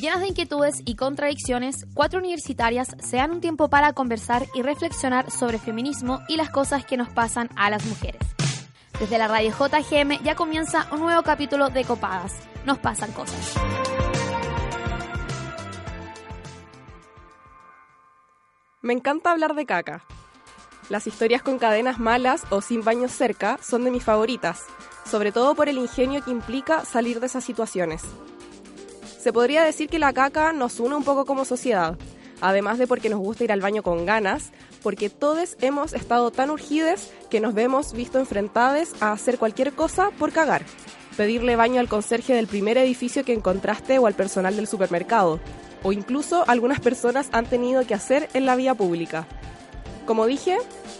Llenas de inquietudes y contradicciones, cuatro universitarias se dan un tiempo para conversar y reflexionar sobre feminismo y las cosas que nos pasan a las mujeres. Desde la radio JGM ya comienza un nuevo capítulo de Copadas. Nos pasan cosas. Me encanta hablar de caca. Las historias con cadenas malas o sin baños cerca son de mis favoritas, sobre todo por el ingenio que implica salir de esas situaciones. Se podría decir que la caca nos une un poco como sociedad, además de porque nos gusta ir al baño con ganas, porque todos hemos estado tan urgides que nos vemos visto enfrentados a hacer cualquier cosa por cagar. Pedirle baño al conserje del primer edificio que encontraste o al personal del supermercado, o incluso algunas personas han tenido que hacer en la vía pública. Como dije,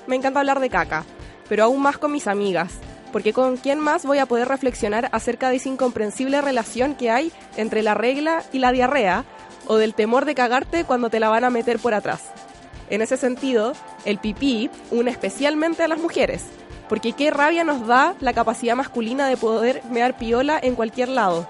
me encanta hablar de caca, pero aún más con mis amigas, porque con quién más voy a poder reflexionar acerca de esa incomprensible relación que hay entre la regla y la diarrea, o del temor de cagarte cuando te la van a meter por atrás. En ese sentido, el pipí une especialmente a las mujeres, porque qué rabia nos da la capacidad masculina de poder mear piola en cualquier lado,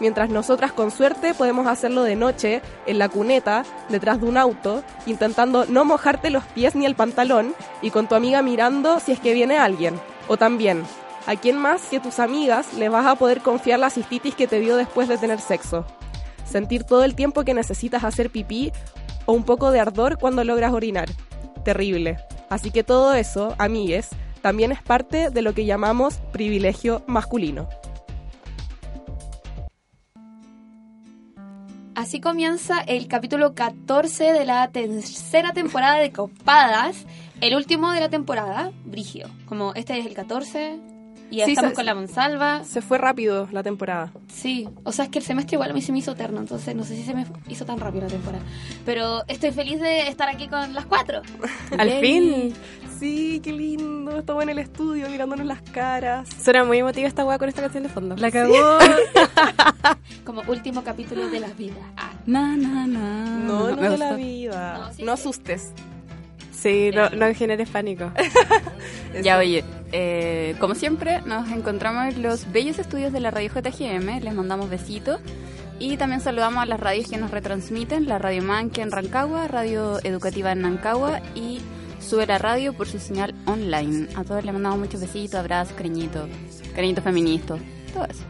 mientras nosotras con suerte podemos hacerlo de noche, en la cuneta, detrás de un auto, intentando no mojarte los pies ni el pantalón y con tu amiga mirando si es que viene alguien. O también, ¿a quién más que tus amigas les vas a poder confiar la cistitis que te dio después de tener sexo? Sentir todo el tiempo que necesitas hacer pipí o un poco de ardor cuando logras orinar. Terrible. Así que todo eso, amigues, también es parte de lo que llamamos privilegio masculino. Así comienza el capítulo 14 de la tercera temporada de Copadas, el último de la temporada, Brigio. Como este es el 14 y ya Sí, estamos se- con la Monsalva. Se fue rápido la temporada. Sí, o sea, es que el semestre igual a mí se me hizo eterno, entonces no sé si se me hizo tan rápido la temporada. Pero estoy feliz de estar aquí con las cuatro. Al fin. Sí, qué lindo. Estamos en el estudio mirándonos las caras. Suena muy emotiva esta weá con esta canción de fondo. La cagó. Como último capítulo de la vida. Ah, Na, na, na. No, no Me de la vida. No, sí, no sí. asustes. Sí, no, no generes pánico. ya, oye, eh, como siempre, nos encontramos en los bellos estudios de la radio JGM. Les mandamos besitos. Y también saludamos a las radios que nos retransmiten: la Radio Manque en Rancagua, Radio Educativa en Nancagua y Sube la Radio por su señal online. A todos les mandamos muchos besitos, abrazos, cariñitos, cariñitos feministas, todo eso.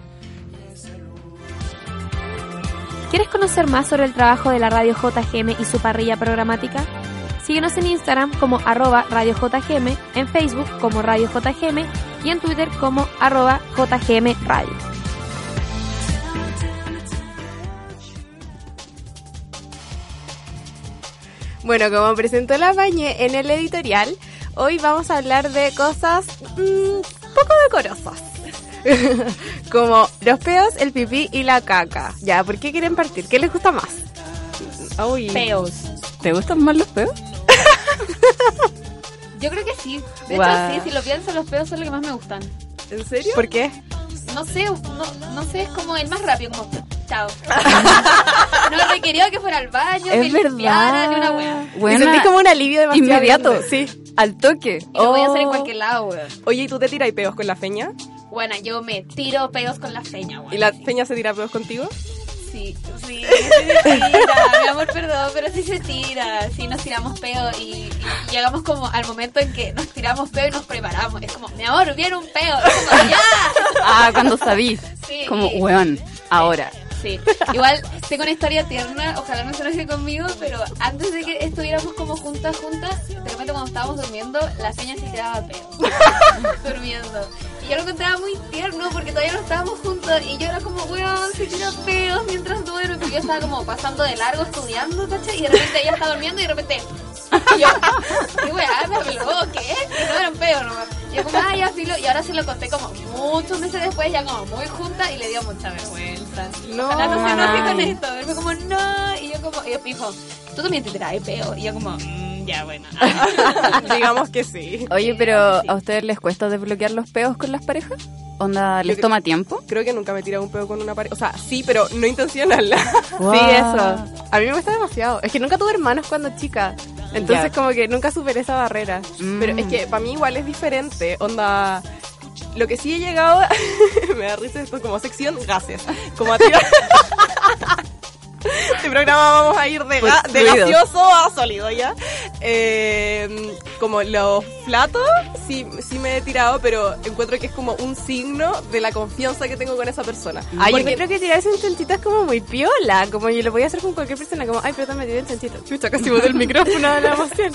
¿Quieres conocer más sobre el trabajo de la radio JGM y su parrilla programática? Síguenos en Instagram como arroba Radio JGM, en Facebook como Radio JGM y en Twitter como arroba JGM Radio. Bueno, como presentó la Bañe en el editorial, hoy vamos a hablar de cosas mm, poco decorosas. como los peos, el pipí y la caca. Ya, ¿por qué quieren partir? ¿Qué les gusta más? Uy. Peos. ¿Te gustan más los peos? Yo creo que sí. De Guau. hecho, sí, si lo pienso, los peos son los que más me gustan. ¿En serio? ¿Por qué? No sé, no, no sé, es como el más rápido, como chao. no requirió que fuera al baño, Es que limpiara, verdad. ni una wea. Y sentí como un alivio demasiado Inmediato, grande. sí. Al toque. Y lo voy a hacer en Oh. cualquier lado, weón. Oye, ¿y tú te tiras peos con la feña? Bueno, yo me tiro pedos con la feña, weón. ¿Y la feña se tira peos contigo? Sí, sí, sí se tira, mi amor, perdón, pero sí se tira. Sí, nos tiramos peo y, y llegamos como al momento en que nos tiramos peo y nos preparamos. Es como, mi amor, viene un peo. Es como, ya. Ah, cuando sabís. Sí. Como, weón, ahora. Sí, igual tengo una historia tierna, ojalá no se enoje conmigo, pero antes de que estuviéramos como juntas, juntas, de repente cuando estábamos durmiendo, la seña se tiraba peo. durmiendo. Y yo lo encontraba muy tierno porque todavía no estábamos juntos y yo era como, weón, se tira peos mientras duerme, porque yo estaba como pasando de largo estudiando, ¿cachai? Y de repente ella está durmiendo y de repente... Y yo, ¿qué weá? ¿Me habló? ¿Qué? Y no eran peos nomás. Y yo como, ah, ya filo. Y ahora sí lo conté como muchos meses después, ya como muy junta y le dio mucha vergüenza. No, Ojalá no se enoje con esto. Él fue como, no. Y yo como, y él dijo, tú también te traes peo. Y yo como, "Mm, ya bueno. Digamos que sí. Oye, pero ¿a ustedes les cuesta desbloquear los peos con las parejas? ¿Onda, les que- toma tiempo? Creo que nunca me he tirado un peo con una pareja. O sea, sí, pero no intencional. Wow. Sí, eso. A mí me cuesta demasiado. Es que nunca tuve hermanos cuando chica. Entonces Ya. como que nunca superé esa barrera. Pero es que para mí igual es diferente. Onda. Lo que sí he llegado. me da risa esto como sección gases. Como a tirar. Programa vamos a ir de, Pues, ga- de fluido. gaseoso a sólido, ¿ya? Eh, como los platos, sí, sí me he tirado, pero encuentro que es como un signo de la confianza que tengo con esa persona. Ay, yo Porque- creo que tirarse un chanchito es como muy piola. Como yo lo voy a hacer con cualquier persona. Como, ay, pero me tiré un chanchito. Chucha, casi boté el micrófono de la emoción.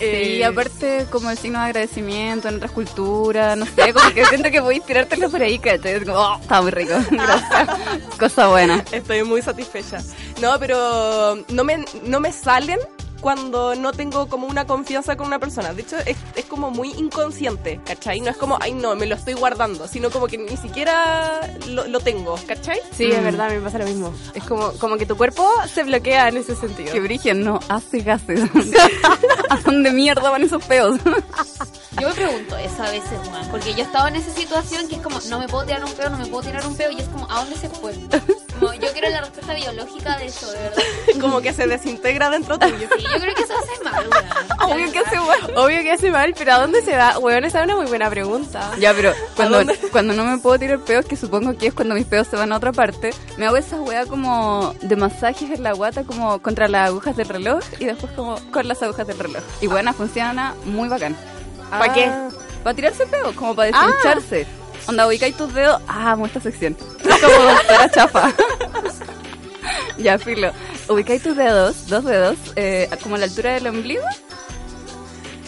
eh, Y aparte, como el signo de agradecimiento en otras culturas, no sé, como que siento que voy a inspirártelo por ahí, ¿cachai? Como, oh, está muy rico, gracias. Cosa buena. Estoy muy satisfecha. No, pero no me, no me salen cuando no tengo como una confianza con una persona. De hecho, es, es como muy inconsciente, ¿cachai? No es como, ay, no, me lo estoy guardando, sino como que ni siquiera lo, lo tengo, ¿cachai? Sí, es verdad, a mí me pasa lo mismo. Es como, como que tu cuerpo se bloquea en ese sentido. Que Brigen no hace gases. ¿A dónde mierda van esos peos? Yo me pregunto eso a veces, Juan, porque yo he estado en esa situación que es como, no me puedo tirar un peo, no me puedo tirar un peo, y es como, ¿a dónde se fue? Como, yo quiero la respuesta biológica de eso, de verdad. Como que se desintegra dentro tuyo. Sí, yo creo que eso hace mal, weón. Obvio que hace mal. Obvio que hace mal, pero ¿a dónde se va? Weón, esa es una muy buena pregunta. Ya, pero cuando, cuando no me puedo tirar peos, que supongo que es cuando mis peos se van a otra parte, me hago esa wea como de masajes en la guata, como contra las agujas del reloj, y después como con las agujas del reloj. Y buena, funciona muy bacán. ¿Para qué? Para tirarse peos, como para deshincharse. Onda, ubicáis tus dedos. Ah, amo esta sección. Es como doctora chafa. ya, filo. Ubicáis tus dedos, dos dedos, eh, como a la altura del ombligo.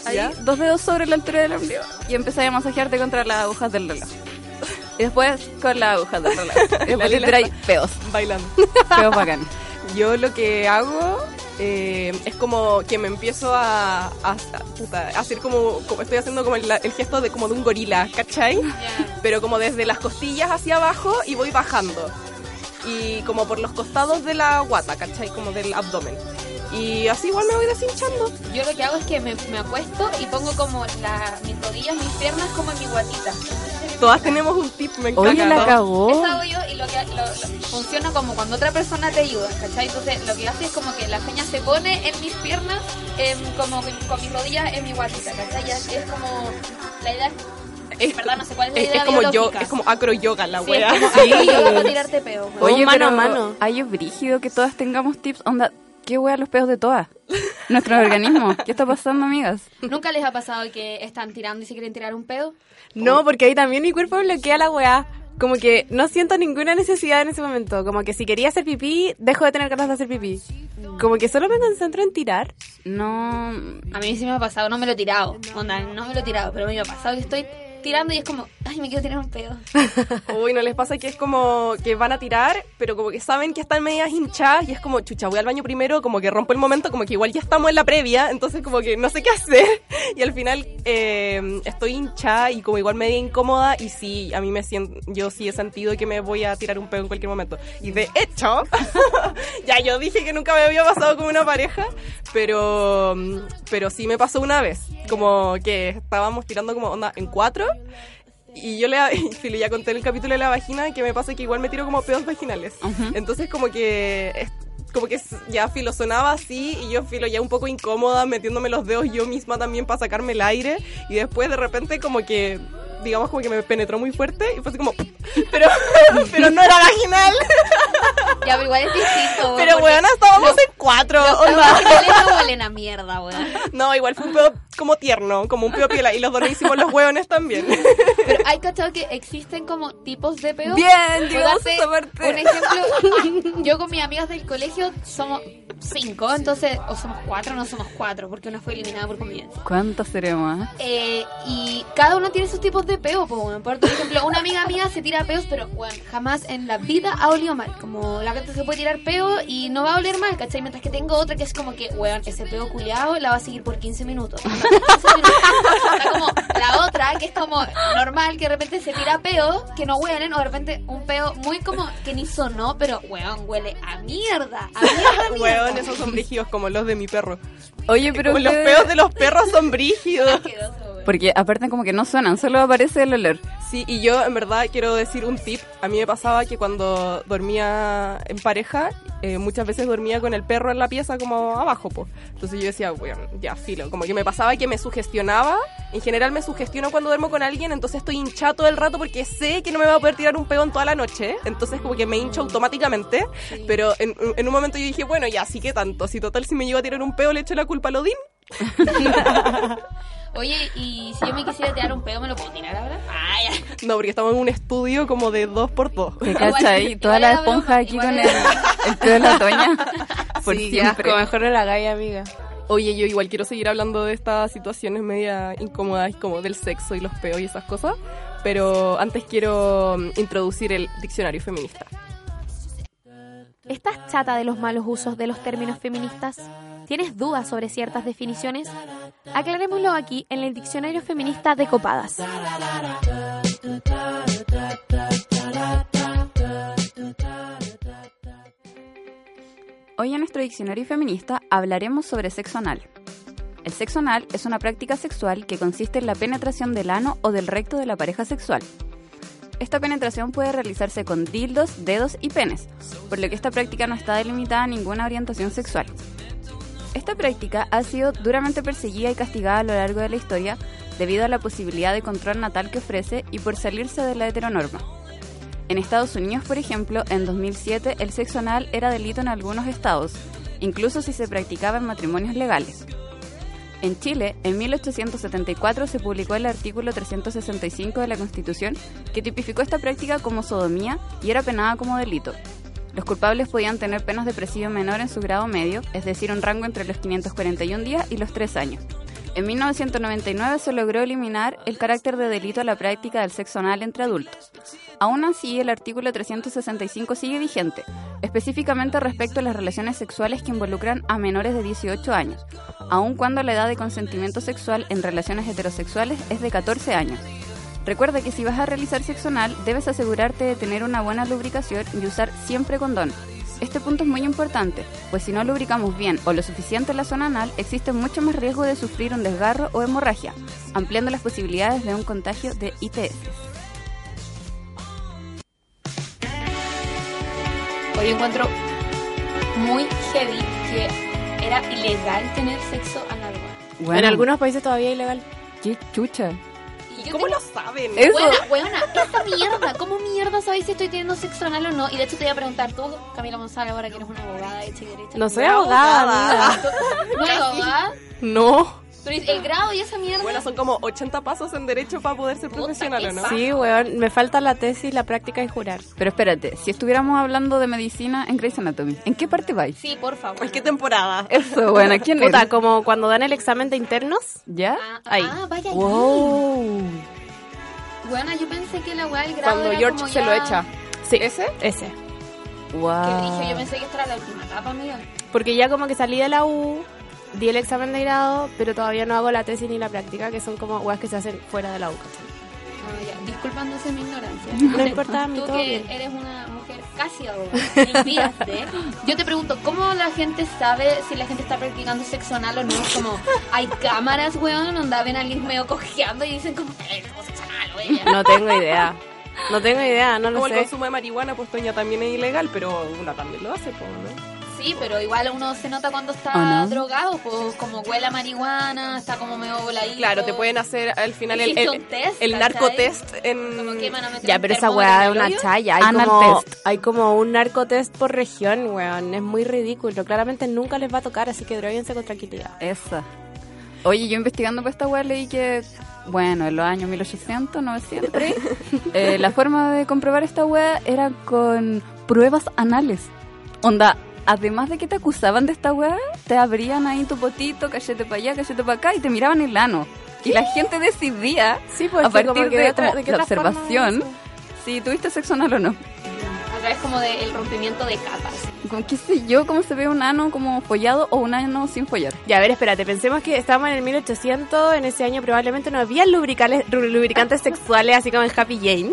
Ahí, ¿Ya? dos dedos sobre la altura del ombligo. Y empezáis a masajearte contra las agujas del reloj. Y después con las agujas del reloj. Y después te Lila tiráis está- peos. Bailando. Peos bacán. Yo lo que hago eh, es como que me empiezo a, a, hacer como, como estoy haciendo como el, el gesto de como de un gorila, ¿cachai? Pero como desde las costillas hacia abajo y voy bajando. Y como por los costados de la guata, ¿cachai? Como del abdomen. Y así igual me voy deshinchando. Yo lo que hago es que me, me acuesto y pongo como la, mis rodillas, mis piernas como en mi guatita. Todas tenemos un tip, me encanta. Oye, la ¿no? cagó. Eso hago yo y lo que lo- lo- funciona como cuando otra persona te ayuda, ¿cachai? Entonces lo que hace es como que la feña se pone en mis piernas, como con mis rodillas en mi guatita, ¿cachai? Y es como la idea, Es, verdad no sé cuál es la es, idea es como yo, es como acro yoga la Sí, es wea. como acro yoga para tirarte peo. Oye, mano pero a mano. Hay es brígido que todas tengamos tips. Onda, ¿qué wea los peos de todas? Nuestro organismo. ¿Qué está pasando, amigas? ¿Nunca les ha pasado que están tirando y se quieren tirar un pedo? No, porque ahí también mi cuerpo bloquea la weá. Como que no siento ninguna necesidad en ese momento. Como que si quería hacer pipí, dejo de tener ganas de hacer pipí. Como que solo me concentro en tirar. No. A mí sí me ha pasado, no me lo he tirado. Onda, no me lo he tirado, pero a mí me ha pasado que estoy tirando y es como, ay, me quiero tirar un pedo. Uy, ¿no les pasa que es como que van a tirar, pero como que saben que están medias hinchadas y es como, chucha, voy al baño primero, como que rompo el momento, como que igual ya estamos en la previa, entonces como que no sé qué hacer. Y al final eh, estoy hinchada y como igual media incómoda y sí, a mí me siento, yo sí he sentido que me voy a tirar un pedo en cualquier momento. Y de hecho, ya yo dije que nunca me había pasado con una pareja, pero, pero sí me pasó una vez, como que estábamos tirando como onda en cuatro. Y yo le y filo, ya conté en el capítulo de la vagina que me pasa que igual me tiro como pedos vaginales. Entonces como que como que ya filo sonaba así y yo filo ya un poco incómoda metiéndome los dedos yo misma también para sacarme el aire y después de repente como que digamos como que me penetró muy fuerte y fue así como pero pero no era vaginal Ya, pero igual es distinto. pero bueno estábamos en cuatro Los vaginales no huelen a mierda, weón. no igual fue un pedo como tierno como un pedo piola y los dos hicimos los hueones también Pero hay cachado que existen como tipos de peos. Bien, parte. Un ejemplo, yo con mis amigas del colegio somos cinco, entonces, o somos cuatro, no somos cuatro, porque una fue eliminada por convivencia. ¿Cuántos seremos? ah? Eh, y cada uno tiene sus tipos de peo, po, por ejemplo, una amiga mía se tira peos, pero bueno, jamás en la vida ha olido mal. Como la gente se puede tirar peo y no va a oler mal, ¿cachai? Mientras que tengo otra que es como que, weón, ese peo culiado la va a seguir por 15 minutos. 15 minutos. Está como la otra que es como normal, que de repente se tira peo, que no huelen, o de repente un peo muy como que ni sonó, pero weón, huele a mierda, a mierda, a mierda. Hueón, esos son brígidos como los de mi perro Oye, pero. Como los peos de los perros son brígidos weón. Porque aparte como que no suenan, solo aparece el olor. Sí, y yo en verdad quiero decir un tip. A mí me pasaba que cuando dormía en pareja eh, muchas veces dormía con el perro en la pieza como abajo, pues. Entonces yo decía, bueno, ya, filo. Como que me pasaba que me sugestionaba. En general me sugestiono cuando duermo con alguien, entonces estoy hinchado todo el rato porque sé que no me va a poder tirar un peón toda la noche. Entonces como que me hincho automáticamente. Pero en, en, un momento yo dije, bueno, ya, sí que tanto. Si total, si me llevo a tirar un peo, le echo la culpa a Lodín. Oye, y si yo me quisiera tirar un pedo, ¿me lo puedo tirar ahora? Ah, No, porque estamos en un estudio como de dos por dos. ¿Qué cacha ahí? Toda la esponja aquí con el, el pedo de la toña. Por sí, siempre. mejor no la hagáis, amiga. Oye, yo igual quiero seguir hablando de estas situaciones media incómodas, como del sexo y los peos y esas cosas, pero antes quiero mm, introducir el diccionario feminista. ¿Estás chata de los malos usos de los términos feministas? ¿Tienes dudas sobre ciertas definiciones? Aclarémoslo aquí en el Diccionario Feminista de Copadas. Hoy en nuestro diccionario feminista hablaremos sobre sexo anal. El sexo anal es una práctica sexual que consiste en la penetración del ano o del recto de la pareja sexual. Esta penetración puede realizarse con dildos, dedos y penes, por lo que esta práctica no está delimitada a ninguna orientación sexual. Esta práctica ha sido duramente perseguida y castigada a lo largo de la historia debido a la posibilidad de control natal que ofrece y por salirse de la heteronorma. En Estados Unidos, por ejemplo, en 2007 el sexo anal era delito en algunos estados, incluso si se practicaba en matrimonios legales. En Chile, en 1874 se publicó el artículo 365 de la Constitución que tipificó esta práctica como sodomía y era penada como delito. Los culpables podían tener penas de presidio menor en su grado medio, es decir, un rango entre los 541 días y los 3 años. En 1999 se logró eliminar el carácter de delito a la práctica del sexo anal entre adultos. Aún así, el artículo 365 sigue vigente, específicamente respecto a las relaciones sexuales que involucran a menores de 18 años, aun cuando la edad de consentimiento sexual en relaciones heterosexuales es de 14 años. Recuerda que si vas a realizar sexo anal, debes asegurarte de tener una buena lubricación y usar siempre condón. Este punto es muy importante, pues si no lubricamos bien o lo suficiente en la zona anal, existe mucho más riesgo de sufrir un desgarro o hemorragia, ampliando las posibilidades de un contagio de ITS. Hoy encuentro muy heavy que era ilegal tener sexo anal. en algunos países todavía es ilegal. ¡Qué chucha! ¿Cómo lo saben? Eso. Bueno, esta mierda, ¿cómo mierda sabéis si estoy teniendo sexo anal o no? Y de hecho te voy a preguntar tú, Camila González, ahora que eres una abogada hecha y derecha. No soy abogada. ¿No eres abogada? No. Pero el grado y esa mierda. Bueno, son como 80 pasos en derecho para poder ser profesional, ¿o no? Sí, weón. Me falta la tesis, la práctica y jurar. Pero espérate, si estuviéramos hablando de medicina en Grey's Anatomy, ¿en qué parte vais? Sí, por favor. ¿En qué temporada? Eso, bueno, ¿quién Puta, como cuando dan el examen de internos. ¿Ya? Ah, Ahí. Ah, vaya wow. Bueno, yo pensé que la weá del grado Cuando era George como se ya... lo echa. Sí. ¿Ese? Ese. Wow. Que dije, yo pensé que esta era la última etapa, amiga. Porque ya como que salí de la U, di el examen de grado, pero todavía no hago la tesis ni la práctica, que son como weas que se hacen fuera de la U. ¿cachai? Ah. Disculpándose mi ignorancia. No importa, a mí Tú todo que bien. eres una mujer casi abogada. Yo te pregunto, ¿cómo la gente sabe si la gente está practicando sexo anal o no? Es como, hay cámaras, weón, donde ven a alguien medio cojeando y dicen como, eh, sexo anal. No tengo idea. No tengo idea, no lo Como el sé. consumo de marihuana, pues Toña también es ilegal, pero una también lo hace, pues, ¿no? Sí, pero igual uno se nota cuando está ¿O no? drogado, pues como huele a marihuana, está como medio voladito. Claro, te pueden hacer al final el, el, un test, el narcotest en... Como que Ya, pero esa weá es el una chaya. Hay Anal como, test. hay como un narcotest por región, weón. Es muy ridículo. Claramente nunca les va a tocar, así que droguense con tranquilidad. Esa. Oye, yo investigando para esta weá leí que, bueno, en los años 1800, 900, por ahí, eh, la forma de comprobar esta weá era con pruebas anales. Onda, además de que te acusaban de esta weá, te abrían ahí tu potito, cachete para allá, cachete para acá y te miraban el ano. Y la gente decidía, Sí, pues, a partir de, de otra- como de qué la observación, si tuviste sexo anal o no. A través como del rompimiento de capas. Como, qué sé yo, cómo se ve un ano como follado o un ano sin follar. Ya, a ver, espérate, pensemos que estábamos en el 1800, en ese año probablemente no había lubricales, ru- lubricantes sexuales así como en Happy Jane.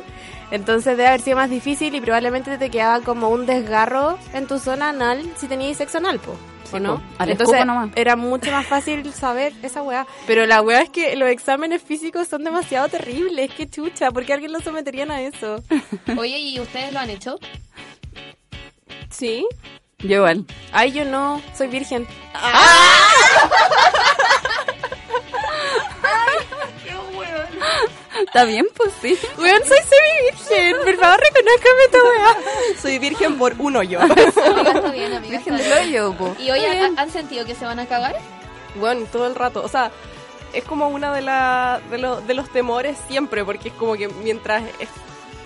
Entonces debe haber sido más difícil y probablemente te quedaba como un desgarro en tu zona anal si tenías sexo anal, po. ¿O Sí, no? Al Entonces nomás. era mucho más fácil saber esa weá. Pero la weá es que los exámenes físicos son demasiado terribles. Qué chucha, ¿por qué alguien lo someterían a eso? Oye, ¿y ustedes lo han hecho? Sí. Yo igual. Ay, yo no, soy virgen. Está bien, pues sí. Weón, soy semi-virgen. Por favor, reconózcame esta weá. Soy virgen por uno yo. Amiga, está bien, amiga. Virgen está del bien. hoyo, po. Y hoy ¿han, han sentido que se van a cagar? Bueno, todo el rato. O sea, es como una de, la, de, lo- de los temores siempre, porque es como que mientras es-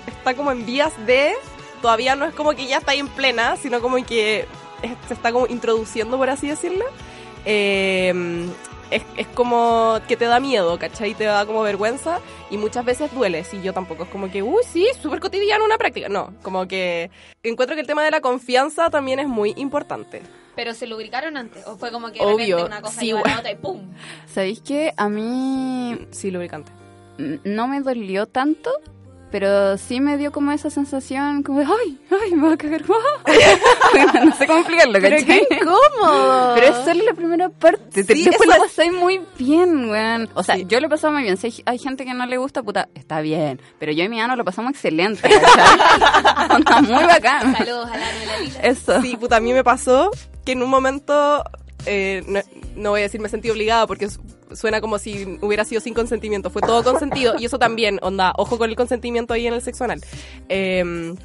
está como en vías de, todavía no es como que ya está ahí en plena, sino como que es- se está como introduciendo, por así decirlo. Eh, es, es como que te da miedo, ¿cachai? Te da como vergüenza y muchas veces duele. Si yo tampoco es como que, uy, sí, súper cotidiano una práctica. No, como que encuentro que el tema de la confianza también es muy importante. ¿Pero se lubricaron antes? ¿O fue como que de Obvio, una cosa sí, lleva a bueno. la otra y ¡pum! ¿Sabéis que a mí Sí, lubricante. no me dolió tanto? Pero sí me dio como esa sensación como de, ay, ay, me va a cagar. no sé cómo explicarlo, Pero ¿cachai? qué incómodo. Pero es solo la primera parte. Sí, Después lo pasáis muy bien, weón. O sea, Sí. yo lo he pasado muy bien. Si hay, gente que no le gusta, puta, está bien. Pero yo y mi ano lo pasamos excelente. Onda muy bacán. Saludos a la la Lila. Eso. Sí, puta, a mí me pasó que en un momento, eh, no, no voy a decir me sentí obligada porque suena como si hubiera sido sin consentimiento, fue todo consentido y eso también, onda, ojo con el consentimiento ahí en el sexo anal. Em,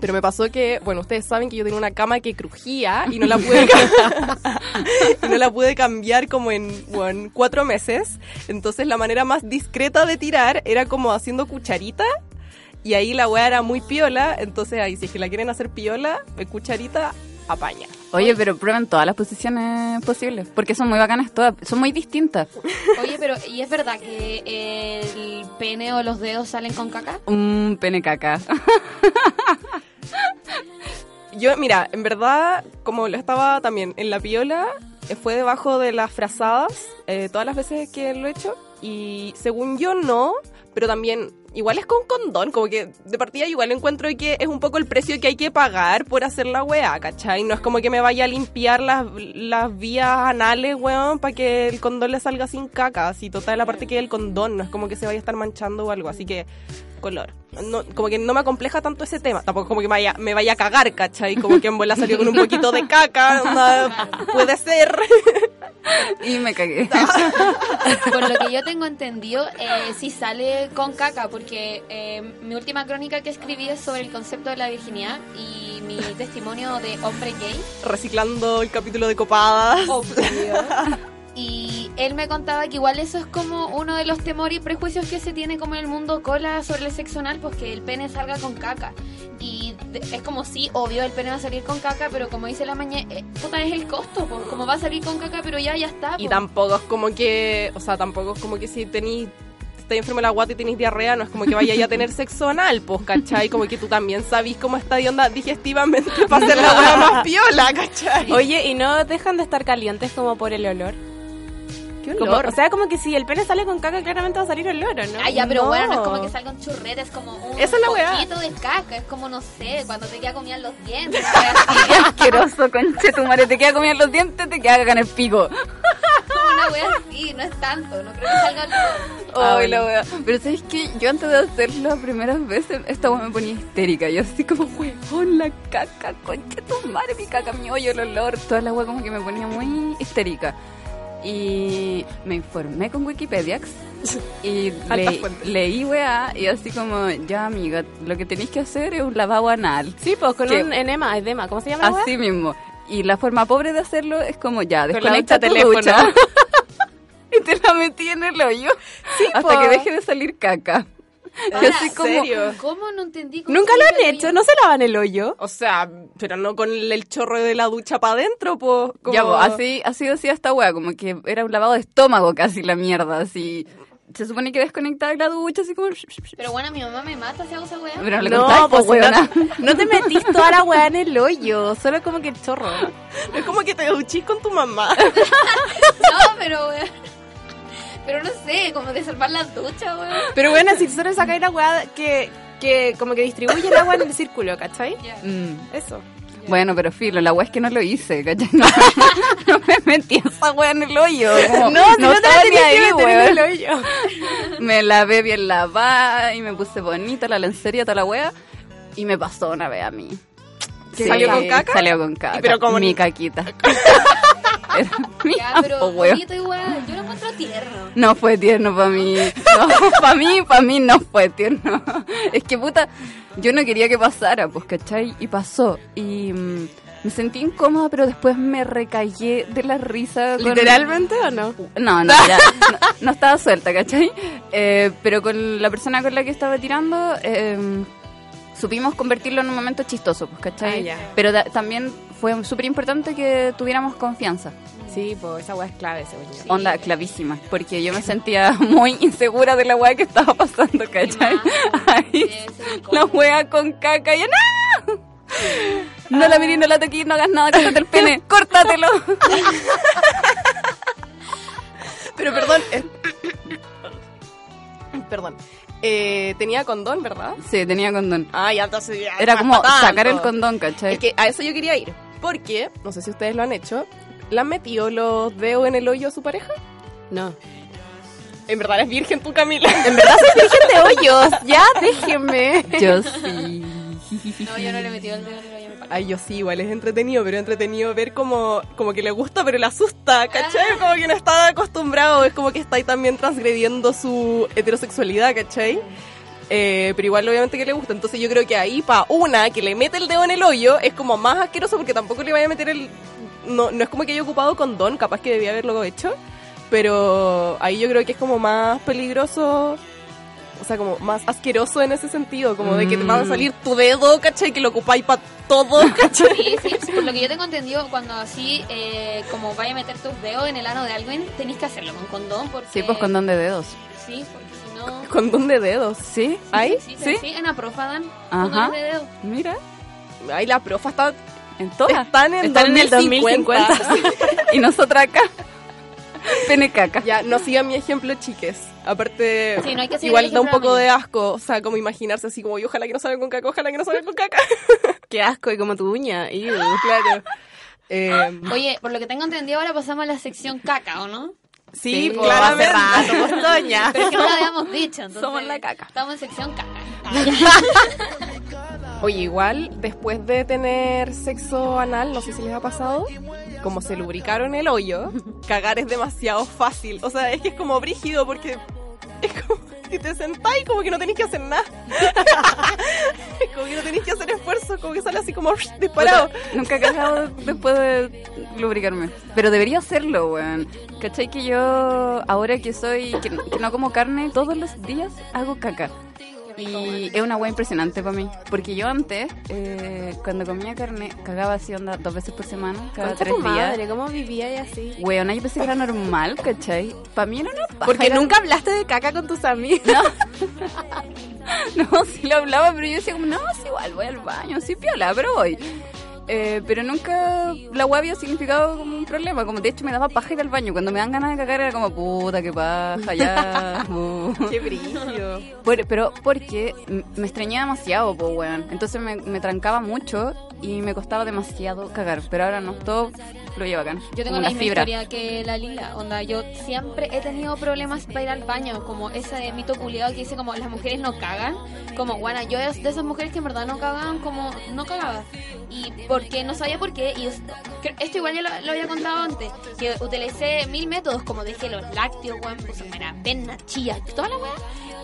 pero me pasó que, bueno, ustedes saben que yo tenía una cama que crujía y no la pude, y no la pude cambiar como en, bueno, cuatro meses. Entonces la manera más discreta de tirar era como haciendo cucharita y ahí la weá era muy piola, entonces ahí si es que la quieren hacer piola, eh, cucharita, apaña. Oye, pero prueben todas las posiciones posibles. Porque son muy bacanas todas. Son muy distintas. Oye, pero ¿y es verdad que el pene o los dedos salen con caca? Un pene caca. Yo, mira, en verdad, como lo estaba también en la piola, eh, fue debajo de las frazadas eh, todas las veces que lo he hecho. Y según yo, no, pero también igual es con condón, como que de partida igual encuentro que es un poco el precio que hay que pagar por hacer la weá, ¿cachai? No es como que me vaya a limpiar las, las vías anales, weón, para que el condón le salga sin caca, así total la parte que el condón, no es como que se vaya a estar manchando o algo, así que color. No, como que no me acompleja tanto ese tema, tampoco como que me vaya, me vaya a cagar, ¿cachai? Como que en bola salió con un poquito de caca, onda, puede ser. Y me cagué. Por lo que yo tengo entendido, eh, sí sale con caca, porque eh, mi última crónica que escribí es sobre el concepto de la virginidad y mi testimonio de hombre gay. Reciclando el capítulo de copadas. Y él me contaba que igual eso es como uno de los temores y prejuicios que se tiene como en el mundo cola sobre el sexo anal, pues que el pene salga con caca. Y es como sí, obvio, el pene va a salir con caca, pero como dice la mañana, eh, puta, es el costo, pues como va a salir con caca, pero ya, ya está. Y pues. tampoco es como que, o sea, tampoco es como que si tenéis, estáis enfermo de la guata y tenéis diarrea, no es como que vayáis a tener sexo anal, pues, ¿cachai? Como que tú también sabís cómo está de onda digestivamente para hacer la hueá más piola, ¿cachai? Oye, ¿y no dejan de estar calientes como por el olor? Qué Como- o sea, como que si el pene sale con caca, claramente va a salir olor, ¿o ¿no? Ah, ya, pero No. bueno, no es como que salga un churrete, es como un Esa es la weá. poquito de caca, es como, no sé, cuando te queda comida en los dientes, así, Asqueroso, conche tu madre. Te queda comiendo los dientes, te queda en el pico. una weá así, no es tanto, no creo que salga todo. Ay, la wea. Pero ¿sabes qué? Yo antes de hacerlo las primeras veces, esta wea me ponía histérica. Yo así como, weón, la caca, concha tu madre, mi caca, mi hoyo, el olor. Toda la wea como que me ponía muy histérica. Y me informé con Wikipedia y le- leí wea y así como, ya amiga, lo que tenéis que hacer es un lavado anal. Sí, pues con ¿Qué? un enema, edema, ¿cómo se llama la Así mismo. Y la forma pobre de hacerlo es como ya, desconecta tu teléfono. ducha. y te la metí en el hoyo hasta po. que deje de salir caca. Y Ahora, así como, serio? ¿Cómo no entendí? cómo Nunca lo han hecho, no se lavan el hoyo. O sea, pero no con el chorro de la ducha para adentro, pues. como- Ya, pues, así, así decía esta wea, como que era un lavado de estómago casi la mierda, así. Se supone que desconectaba la ducha, así como... Pero bueno, mi mamá me mata si hago esa weá. Pero no le No, pues weona. no, no te metís toda la weá en el hoyo, solo como que el chorro. Es como que te duchís con tu mamá. No, pero weá. Pero no sé, como de salvar las duchas, weón. Pero bueno, si solo sacáis la weá que, que como que distribuye el agua en el círculo, ¿cachai? Ya. Mm. Eso. Bueno, pero filo, la wea es que no lo hice, ¿cachai? No, no me metí esa wea en el hoyo. como, No, si no, te la que ahí, meter en el hoyo. Me lavé bien lavada y me puse bonita la lencería, toda la wea. Y me pasó una vez a mí. Sí, ¿Salió con caca? Salió con caca. Pero como mi ni- caquita. Era mi Ya, pero po, wea. bonito igual. Yo lo encuentro tierno. No fue tierno para mí. No, para mí, para mí no fue tierno. Es que puta, yo no quería que pasara, pues, ¿cachai? Y pasó. Y mm, me sentí incómoda, pero después me recallé de la risa. con- ¿Literalmente o no? No, no, ya, no, no estaba suelta, ¿cachai? Eh, pero con la persona con la que estaba tirando, eh, supimos convertirlo en un momento chistoso, pues, ¿cachai? Ah. Pero da- también fue súper importante que tuviéramos confianza. Sí, pues esa weá es clave, según yo. Onda clavísima, porque yo me sentía muy insegura de la weá que estaba pasando, ¿cachai? Ahí, la weá con caca, y ¡no! No la miré, no la toqué, no hagas nada, córtate el pene, córtatelo. Pero perdón. eh, perdón. Eh, tenía condón, ¿verdad? Sí, tenía condón. Ah, ya entonces ya Era como sacar el condón, ¿cachai? Es que a eso yo quería ir. Porque, no sé si ustedes lo han hecho, ¿le han metido los dedos en el hoyo a su pareja? No. En verdad eres virgen tú, Camila. En verdad soy virgen de hoyos. Ya, déjenme. Yo sí. No, yo no le he metido el dedo en el hoyo. Ay, yo sí, igual es entretenido, pero es entretenido ver como, como que le gusta, pero le asusta, ¿cachai? Como que no está acostumbrado, es como que está ahí también transgrediendo su heterosexualidad, ¿cachai? Eh, pero igual obviamente que le gusta, entonces yo creo que ahí para una que le mete el dedo en el hoyo es como más asqueroso porque tampoco le vaya a meter el... No, no es como que haya ocupado condón, capaz que debía haberlo hecho, pero ahí yo creo que es como más peligroso o sea, como más asqueroso en ese sentido, como de que te va a salir tu dedo, ¿cachai? Que lo ocupáis para todo, ¿cachai? Sí, sí, por lo que yo tengo entendido, cuando así, eh, como vaya a meter tus dedos en el ano de alguien, tenéis que hacerlo con condón. Porque, Sí, pues condón de dedos. Sí, porque no. Condón de dedos. ¿Sí? ¿Ahí? Sí, ¿Sí? sí, en Aprofadan. Ajá. Condones de dedo. Mira, Ahí la profa está... en todas. Están en, Están en el 2050. y nosotras acá. Pene caca. ya, no sigan mi ejemplo, chiques. Aparte, Sí, no hay que igual da un poco de asco. O sea, como imaginarse así como, y ojalá que no salgan con caca, ojalá que no salgan con caca. Qué asco, y como tu uña. iu. claro. Eh, Oye, por lo que tengo entendido, ahora pasamos a la sección caca, ¿o no? Sí, hace claramente. rato, pues, doña. Pero es que no lo habíamos dicho. Entonces, Somos la caca. Estamos en sección caca. Oye, igual, después de tener sexo anal, no sé si les ha pasado, como se lubricaron el hoyo, cagar es demasiado fácil. O sea, es que es como brígido porque es como que te sentáis como que no tenéis que hacer nada. como que no tenéis que hacer esfuerzo, como que sale así como disparado. Puta, Nunca he cagado después de lubricarme. Pero debería hacerlo, weón. ¿Cachai que yo, ahora que soy, que, que no como carne, todos los días hago caca? Y es una weá impresionante para mí. Porque yo antes, eh, cuando comía carne, cagaba así onda dos veces por semana, cada tres tu días. madre, ¿cómo vivía y así? Weón, yo pensé que era normal, ¿cachai? Para mí era una paja, Porque era- nunca hablaste de caca con tus amigos. No, sí lo hablaba, pero yo decía como, no, sí, igual voy al baño, sí piola, pero voy. Eh, pero nunca la weá había significado como un problema. Como de hecho me daba paja ir al baño. Cuando me dan ganas de cagar era como, puta, qué paja, ya. uh". Qué brillo. Por- pero porque me extrañaba demasiado, po, weón. Entonces me, me trancaba mucho y me costaba demasiado cagar. Pero ahora no, todo lleva acá. Yo tengo la misma fibra. historia que la Lila. Onda, yo siempre he tenido problemas para ir al baño. Como ese mito culiado que dice como las mujeres no cagan. Como, bueno, yo de de esas mujeres que en verdad no cagaban, como no cagaba. Y porque no sabía por qué. Y esto igual ya lo, lo había contado antes. Que utilicé mil métodos, como dejé los lácteos, weón, puse mera pena, chilla, toda la weá.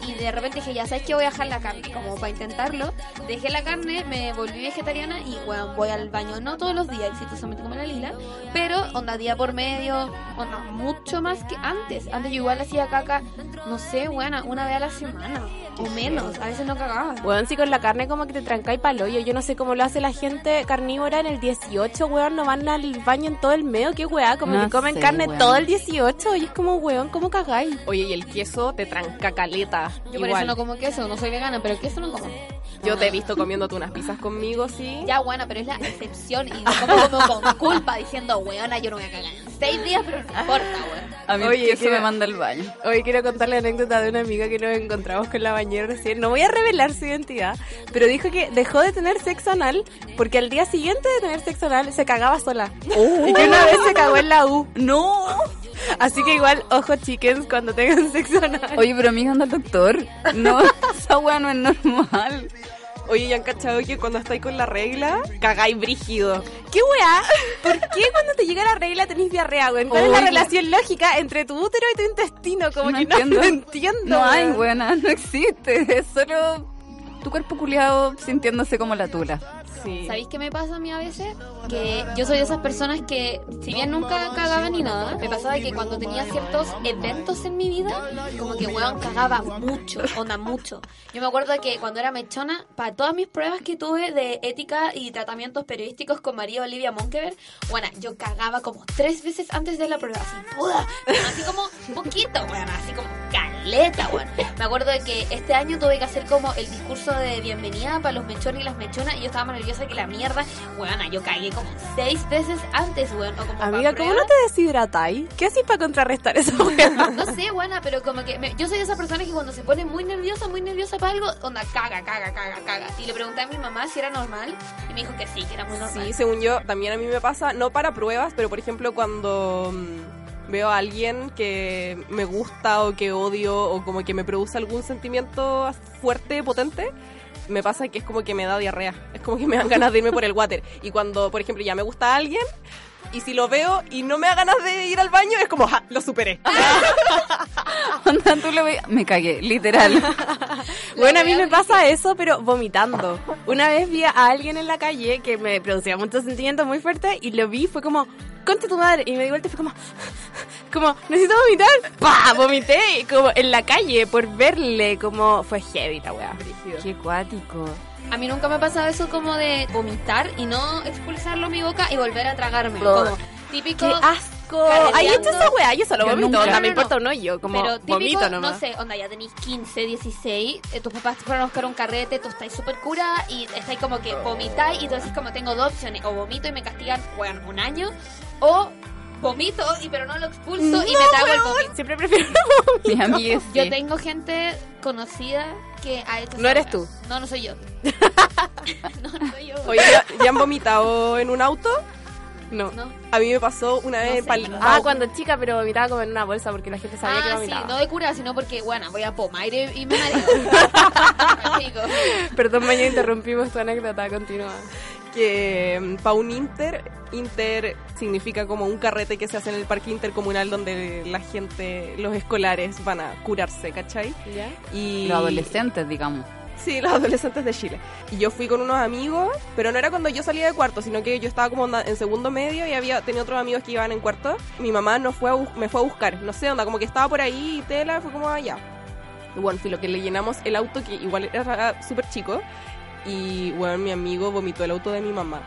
Y de repente dije, ya sabes que voy a dejar la carne, como para intentarlo. Dejé la carne, me volví vegetariana y, weón, voy al baño, no todos los días, exitosamente como la lila, pero onda día por medio, onda mucho más que antes. Antes yo igual hacía caca, no sé, buena, una vez a la semana o menos, a veces no cagaba. Weón, si con la carne como que te trancáis pa'l hoyo. Yo no sé cómo lo hace la gente carnívora en el 18, weón. No van al baño en todo el medio. ¿Qué weá? Como No que comen sé, carne weón. todo el 18. Y es como, weón, ¿cómo cagáis? Oye, y el queso te tranca caleta. Yo por Igual. eso no como queso, no soy vegana, pero queso no como. Yo te he visto comiéndote unas pizzas conmigo, sí. Ya, buena, pero es la excepción y no como, como con culpa diciendo, weona, yo no voy a cagar en seis días, pero no importa, weón. A mí Oye, eso quiero- me manda al baño. Hoy quiero contar la anécdota de una amiga que nos encontramos con la bañera recién. No voy a revelar su identidad, pero dijo que dejó de tener sexo anal porque al día siguiente de tener sexo anal se cagaba sola. Y que una vez se cagó en la U. ¡No! Así que igual, ojo chickens cuando tengan sexo anal. Oye, pero amiga, anda al doctor. No, esa weá no es normal. Oye, ¿ya han cachado que cuando estáis con la regla, cagáis brígido? ¿Qué weá? ¿Por qué cuando te llega la regla tenés diarrea, weón? ¿Cuál es la relación lógica entre tu útero y tu intestino? Como No que entiendo. no entiendo. No hay, weón. no existe. Es solo tu cuerpo culiado sintiéndose como la tula. Sí. ¿Sabéis qué me pasa a mí a veces? Que yo soy de esas personas que, si bien nunca cagaba ni nada, me pasaba que cuando tenía ciertos eventos en mi vida, como que weón cagaba mucho, onda mucho. Yo me acuerdo que cuando era mechona, para todas mis pruebas que tuve de ética y tratamientos periodísticos con María Olivia Monkever, bueno, yo cagaba como tres veces antes de la prueba, así, así como poquito, weón, así como caleta, weón. Me acuerdo de que este año tuve que hacer como el discurso de bienvenida para los mechones y las mechonas y yo estaba más nerviosa que la mierda. Weona, yo cagué como seis veces antes, weón. O como Amiga, ¿cómo no te deshidratáis? ¿Qué haces para contrarrestar esa weá? No sé, buena, pero como que me- yo soy de esa persona que cuando se pone muy nerviosa, muy nerviosa para algo, onda, caga, caga, caga, caga. Y le pregunté a mi mamá si era normal y me dijo que sí, que era muy normal. Sí, según yo, también a mí me pasa, no para pruebas, pero por ejemplo cuando mm, veo a alguien que me gusta o que odio o como que me produce algún sentimiento fuerte, potente, me pasa que es como que me da diarrea. Es como que me dan ganas de irme por el water. Y cuando, por ejemplo, ya me gusta alguien y si lo veo y no me da ganas de ir al baño, es como, ¡ja! Lo superé. Onda, tú lo me cagué, literal. Bueno, a mí me pasa eso, pero vomitando. Una vez vi a alguien en la calle que me producía muchos sentimientos muy fuertes y lo vi, fue como, conte tu madre. Y me di vuelta y fue como, como, necesito vomitar. ¡Pah! Vomité como en la calle por verle, como, fue heavy la weá. Qué cuático. A mí nunca me ha pasado eso como de vomitar y no expulsarlo a mi boca y volver a tragarme. Como típico. ¡Qué asco! Ay, hecho esa weá, yo solo Yo vomito, onda, No, me no, importa no. un hoyo, como pero típico, vomito nomás. no sé, onda, ya tenéis 15, 16, eh, tus papás fueron a buscar un carrete, tú estáis súper curada y estáis como que vomitáis y tú decís como tengo dos opciones, o vomito y me castigan, un año, o vomito y pero no lo expulso y me trago el vómito. Siempre prefiero Mis amigas. Yo sí. tengo gente conocida que ha hecho No eres tú. No, no soy yo. no, no soy yo. Oye, ¿ya, ya han vomitado en un auto? No. No. A mí me pasó una vez sé, en Pal-. Ah, cuando chica, pero vomitaba como en una bolsa porque la gente sabía que Ah, sí, vomitaba. no de cura, sino porque, bueno, voy a pomar y, me mareo. Perdón, mañana interrumpimos tu anécdota, continúa. Que para un inter, inter significa como un carrete que se hace en el parque intercomunal donde la gente, los escolares van a curarse, ¿cachai? ¿Ya? Y Los adolescentes, digamos. Sí, los adolescentes de Chile. Y yo fui con unos amigos, pero no era cuando yo salía de cuarto, sino que yo estaba como en segundo medio y había tenía otros amigos que iban en cuarto. Mi mamá nos fue a me fue a buscar, no sé, onda, como que estaba por ahí y tela, fue como allá. Y bueno, fui lo que le llenamos el auto, que igual era súper chico. Y bueno, mi amigo vomitó el auto de mi mamá.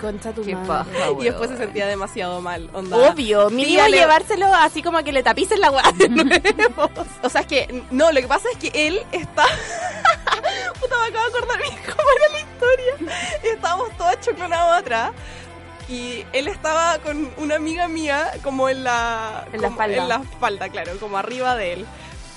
Concha tu Qué madre. paja, Y después se sentía demasiado mal, onda. Obvio, mínimo Dígale- llevárselo así como que le tapicen la weá de nuevo. O sea, es que, no, lo que pasa es que él está... Puta, me acabo de acordar bien cómo era la historia. Estábamos todas choclonados atrás. Y él estaba con una amiga mía como en la... En la espalda. En la espalda, claro, como arriba de él.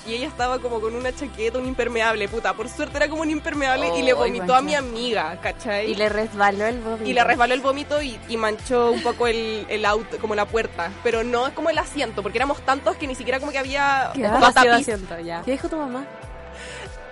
Y ella estaba como con una chaqueta, un impermeable, puta. Por suerte era como un impermeable y le Oh, vomitó a mi amiga, ¿cachai? Y le resbaló el vómito. Y le resbaló el vómito y, y manchó un poco el, el auto, como la puerta. Pero no es como el asiento, porque éramos tantos que ni siquiera como que había Qué asiento, ya. ¿Qué dijo tu mamá?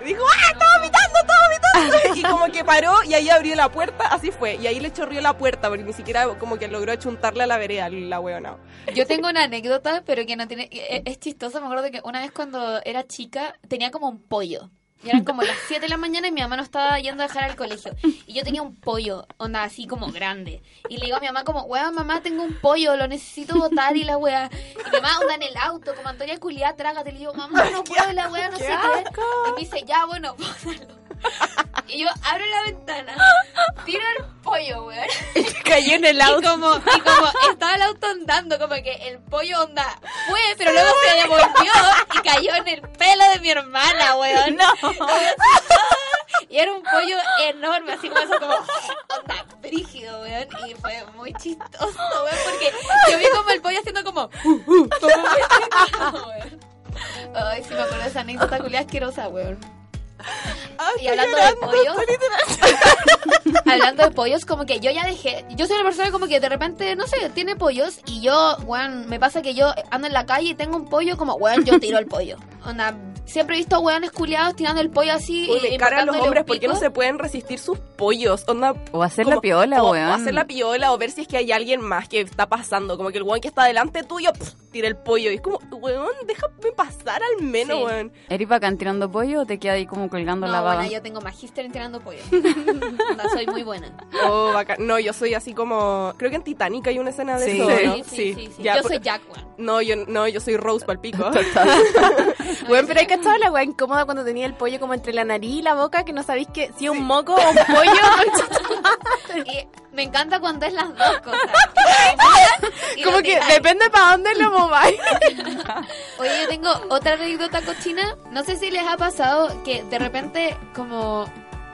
Dijo, ¡ah, está vomitando, está vomitando! y como que paró y ahí abrió la puerta, así fue. Y ahí le chorrió la puerta, porque ni siquiera como que logró chuntarle a la vereda, la weona. Yo tengo una anécdota, pero que no tiene. e- Es chistosa. Me acuerdo que una vez cuando era chica tenía como un pollo. Y eran como las 7 de la mañana y mi mamá no estaba yendo a dejar al colegio. Y yo tenía un pollo, onda así como grande. Y le digo a mi mamá como, weá, mamá, tengo un pollo, lo necesito botar y la weá. Y mi mamá onda en el auto, como Antonia Culiá, trágate. Le digo, mamá, no puedo, la weá, no sé qué. Y me dice, ya, bueno, bótalo. Y yo abro la ventana, tiro el pollo, weón. Cayó en el Y auto. como, y como estaba el auto andando, como que el pollo onda fue, pero luego se devolvió y cayó en el pelo de mi hermana, weón. No. Y era un pollo enorme, así como eso, como onda brígido, weón. Y fue muy chistoso, weón, porque yo vi como el pollo haciendo como, uh, uh, como weón. Ay, sí me acuerdo de esa anécdota culiada asquerosa, weón. Y hablando de pollos, hablando de pollos, como que yo ya dejé. Yo soy una persona como que de repente, no sé, tiene pollos y yo, weón, me pasa que yo ando en la calle y tengo un pollo, como, weón, yo tiro el pollo. Onda, siempre he visto hueones culiados tirando el pollo así. Uy, y me cargan los invocándole un hombres porque no se pueden resistir sus pollos. Onda, O hacer la piola, o, weón. o hacer la piola o ver si es que hay alguien más que está pasando. Como que el weón que está delante tuyo pff, tira el pollo. Y es como, weón, déjame pasar al menos, Sí. weón. ¿Eres bacán tirando pollo o te queda ahí como colgando No, la baba? bueno, yo tengo magíster en tirando pollo. Onda, soy muy buena. Oh, bacán. No, yo soy así como. Creo que en Titanic hay una escena de Sí. eso, Sí, ¿no? sí, sí, sí, sí. Ya, yo por- soy Jack, weón. No, yo, no, yo soy Rose Palpico. Weón, pero hay cachado la weá incómoda cuando tenía el pollo como entre la nariz y la boca que no sabéis que si es un moco o un pollo. Y me encanta cuando es las dos cosas. Y como que depende para dónde lo mováis. Oye, yo tengo otra anécdota cochina. No sé si les ha pasado que de repente como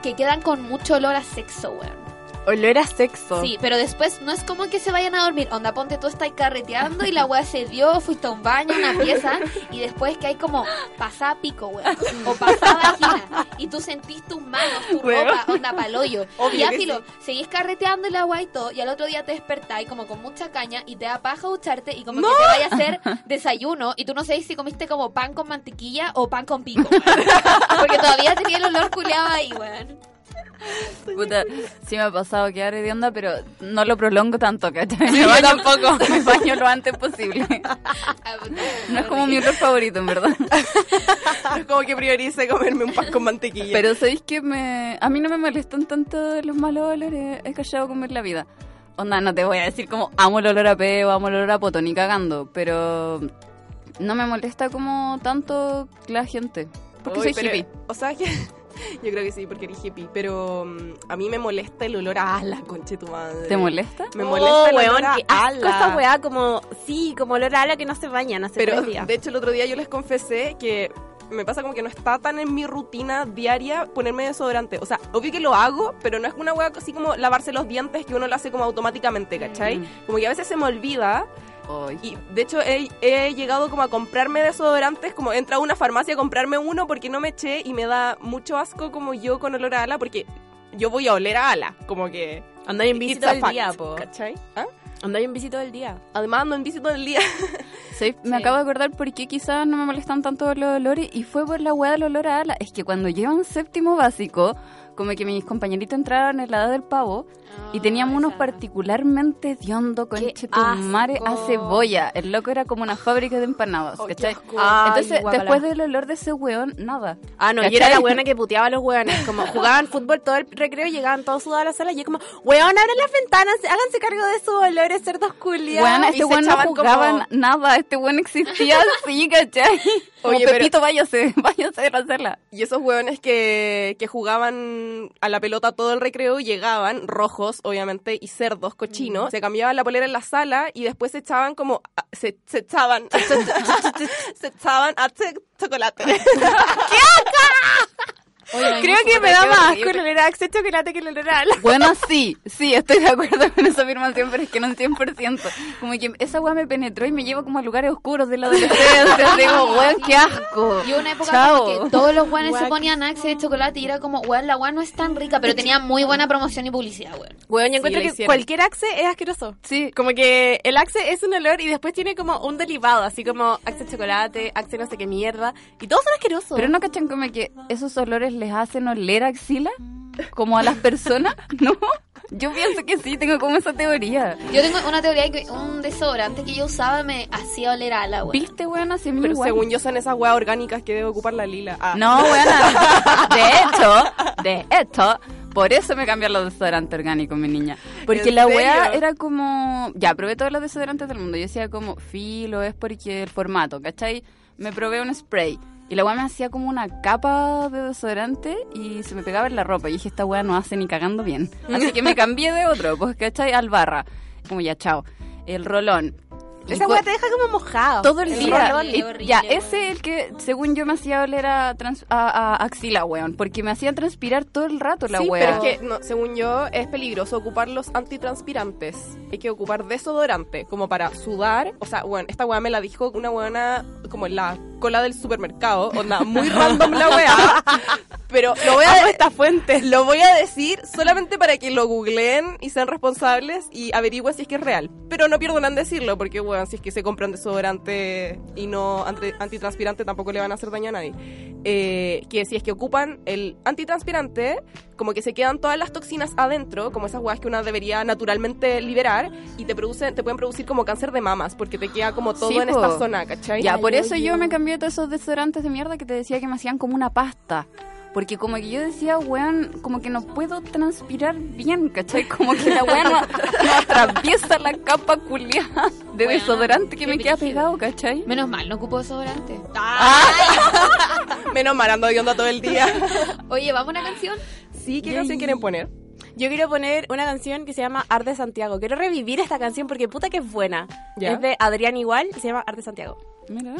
que quedan con mucho olor a sexo, weón. Olor a sexo. Sí, pero después no es como que se vayan a dormir. Onda, ponte tú estás carreteando y la weá se dio, fuiste a un baño, una pieza, y después que hay como pasada pico, weón. O pasada vagina. Y tú sentís tus manos, tu Weón. ropa, onda paloyo. Obvio y ya filo, seguís carreteando la weá y todo, y al otro día te despertáis como con mucha caña y te da paja ducharte y como que te vaya a hacer desayuno y tú no sabes si comiste como pan con mantequilla o pan con pico, weón. Porque todavía tenía el olor culeado ahí, weón. Puta, sí me ha pasado quedar hedionda, pero no lo prolongo tanto, ¿cachai? Me baño- tampoco. Me baño lo antes posible. Ah, No es como mi olor favorito, en verdad. es como que priorice comerme un pan con mantequilla. Pero sabéis que me... a mí no me molestan tanto los malos olores. He callado comer la vida. Onda, no te voy a decir como amo el olor a peo, amo el olor a poto, ni cagando. Pero no me molesta como tanto la gente. Porque Uy, soy pero- hippie. O sea que. Yo creo que sí, porque eres hippie. Pero mm, a mí me molesta el olor a ala, conche tu madre. ¿Te molesta? Me Oh, molesta el weón, olor a asco ala. esa weá como, sí, como olor a ala que no se bañan hace Pero tres días. de hecho el otro día yo les confesé que me pasa como que no está tan en mi rutina diaria ponerme desodorante. O sea, obvio que lo hago, pero no es una hueá así como lavarse los dientes que uno lo hace como automáticamente, ¿cachai? Mm. Como que a veces se me olvida Y de hecho he, he llegado como a comprarme desodorantes, como entrar a una farmacia a comprarme uno porque no me eché y me da mucho asco como yo con olor a ala porque yo voy a oler a ala, como que... Andáis en bici todo el fact, día, po. ¿Cachai? ¿Ah? Andáis en bici todo el día. Además ando en bici todo el día. Sí, me acabo de acordar por qué quizás no me molestan tanto los olores y fue por la weá del olor a ala. Es que cuando llevan séptimo básico, como que mis compañeritos entraron en la edad del pavo y teníamos unos particularmente hediondo con chetumare a cebolla. El loco era como una fábrica de empanadas, ¿cachai? Ay, Entonces, después del olor de ese weón, nada. Ah, no, yo ¿Cachai? era la weona que puteaba a los weones. Como jugaban fútbol todo el recreo y llegaban todos sudados a la sala. Y yo como, weón, abran las ventanas, háganse cargo de sus olores, cerdos culiados. Weón, Y este se weón no echaban jugaba como- nada, este weón existía así, ¿cachai? Como Oye, pero- Pepito, váyase, váyase a hacerla. Y esos hueones que, que jugaban a la pelota todo el recreo llegaban, rojos, obviamente, y cerdos, cochinos, se cambiaban la polera en la sala y después se echaban como... Se, se echaban... se echaban a chocolate. Oye, Creo que me da más asco el olor a Axe chocolate que el olor a ala. Bueno, sí, sí, estoy de acuerdo con esa afirmación, pero es que no un 100%. Como que esa weá me penetró y me lleva como a lugares oscuros de la adolescencia. Digo, weón, qué asco. Y una época Chao. como que todos los guanes se ponían Axe de chocolate y era como, weón, la weón no es tan rica, pero tenía muy buena promoción y publicidad, weón. Weón, yo Sí, encuentro la que hicieron. cualquier Axe es asqueroso. Sí, Como que el Axe es un olor y después tiene como un derivado, así como Axe chocolate, Axe no sé qué mierda. Y todos son asquerosos. pero no cachan como que esos olores les hacen oler axila, como a las personas, ¿no? Yo pienso que sí, tengo como esa teoría. Yo tengo una teoría de que un desodorante que yo usaba me hacía oler a weón. ¿Viste, weón? Así Pero igual. según yo son esas hueas orgánicas que debe ocupar la lila. Ah. No, weón. De hecho, de hecho, por eso me cambiaron los desodorantes orgánicos, mi niña. Porque ¿En la serio? weá era como. Ya, probé todos los desodorantes del mundo. Yo decía como, filo, es porque el formato, ¿cachai? Me probé un spray. Y la weá me hacía como una capa de desodorante y se me pegaba en la ropa. Y dije, esta weá no hace ni cagando bien. Así que me cambié de otro, pues, ¿cachai? Al barra. Como ya, chao. El rolón. Esa weá te deja como mojado. todo el, El día. Y- horrible, ya, weón. ese es el que, según yo, me hacía oler a, trans- a, a axila, weón. Porque me hacía transpirar todo el rato la Sí, weá. pero es que, no, según yo, es peligroso ocupar los antitranspirantes. Hay que ocupar desodorante, como para sudar. O sea, bueno, esta weá me la dijo una buena como en la cola del supermercado, onda, muy random la weá. Pero lo voy a esta fuente. Lo voy a decir solamente para que lo googleen y sean responsables y averigüen si es que es real. Pero no pierdan en decirlo, porque bueno, si es que se compran desodorante y no anti- antitranspirante tampoco le van a hacer daño a nadie. Eh, que si es que ocupan el antitranspirante, como que se quedan todas las toxinas adentro, como esas weas que una debería naturalmente liberar, y te producen, te pueden producir como cáncer de mamas, porque te queda como todo Sí, en po. esta zona, ¿cachai? Ya, por eso yo me cambié todos esos desodorantes de mierda que te decía que me hacían como una pasta. Porque como que yo decía, weón, como que no puedo transpirar bien, ¿cachai? Como que la weón no, no atraviesa la capa culiada de Weón, desodorante que me queda brígido. pegado, ¿cachai? Menos mal, no ocupo desodorante. Menos mal, ando de onda todo el día. Oye, ¿vamos a una canción? Sí, ¿qué canción quieren poner? Yo quiero poner una canción que se llama Arte Santiago. Quiero revivir esta canción porque puta que es buena. ¿Ya? Es de Adrián Igual y se llama Arte Santiago. Mira.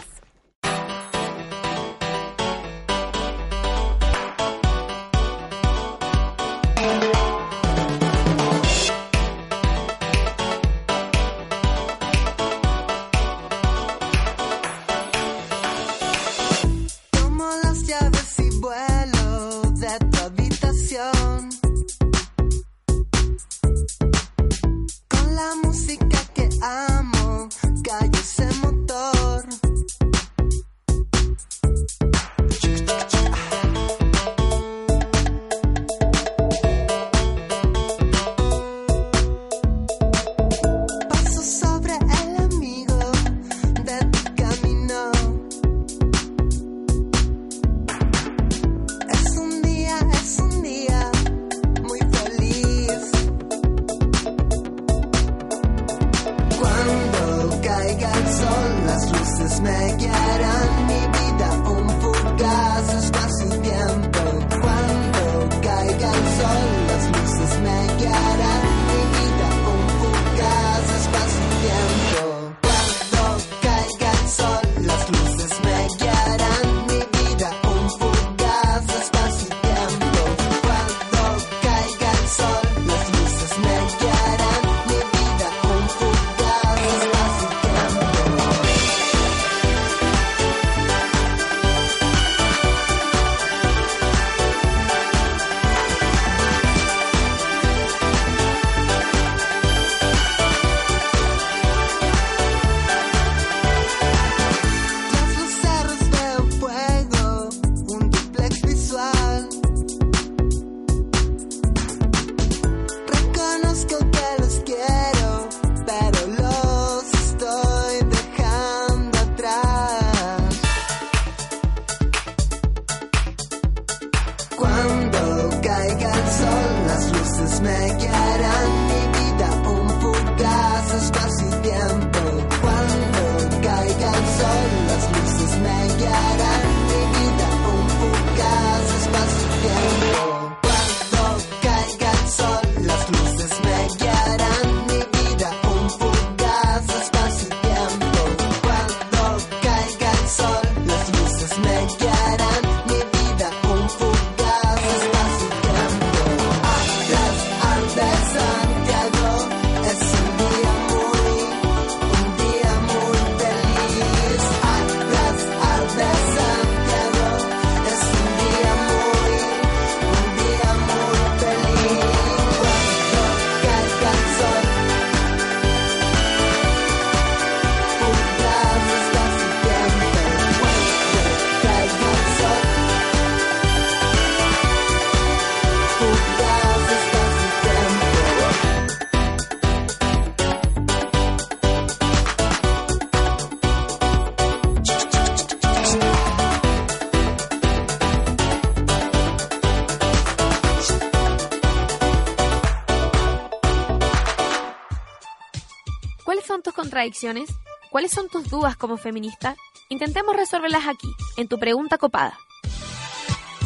Son tus contradicciones? ¿Cuáles son tus dudas como feminista? Intentemos resolverlas aquí, en tu pregunta copada.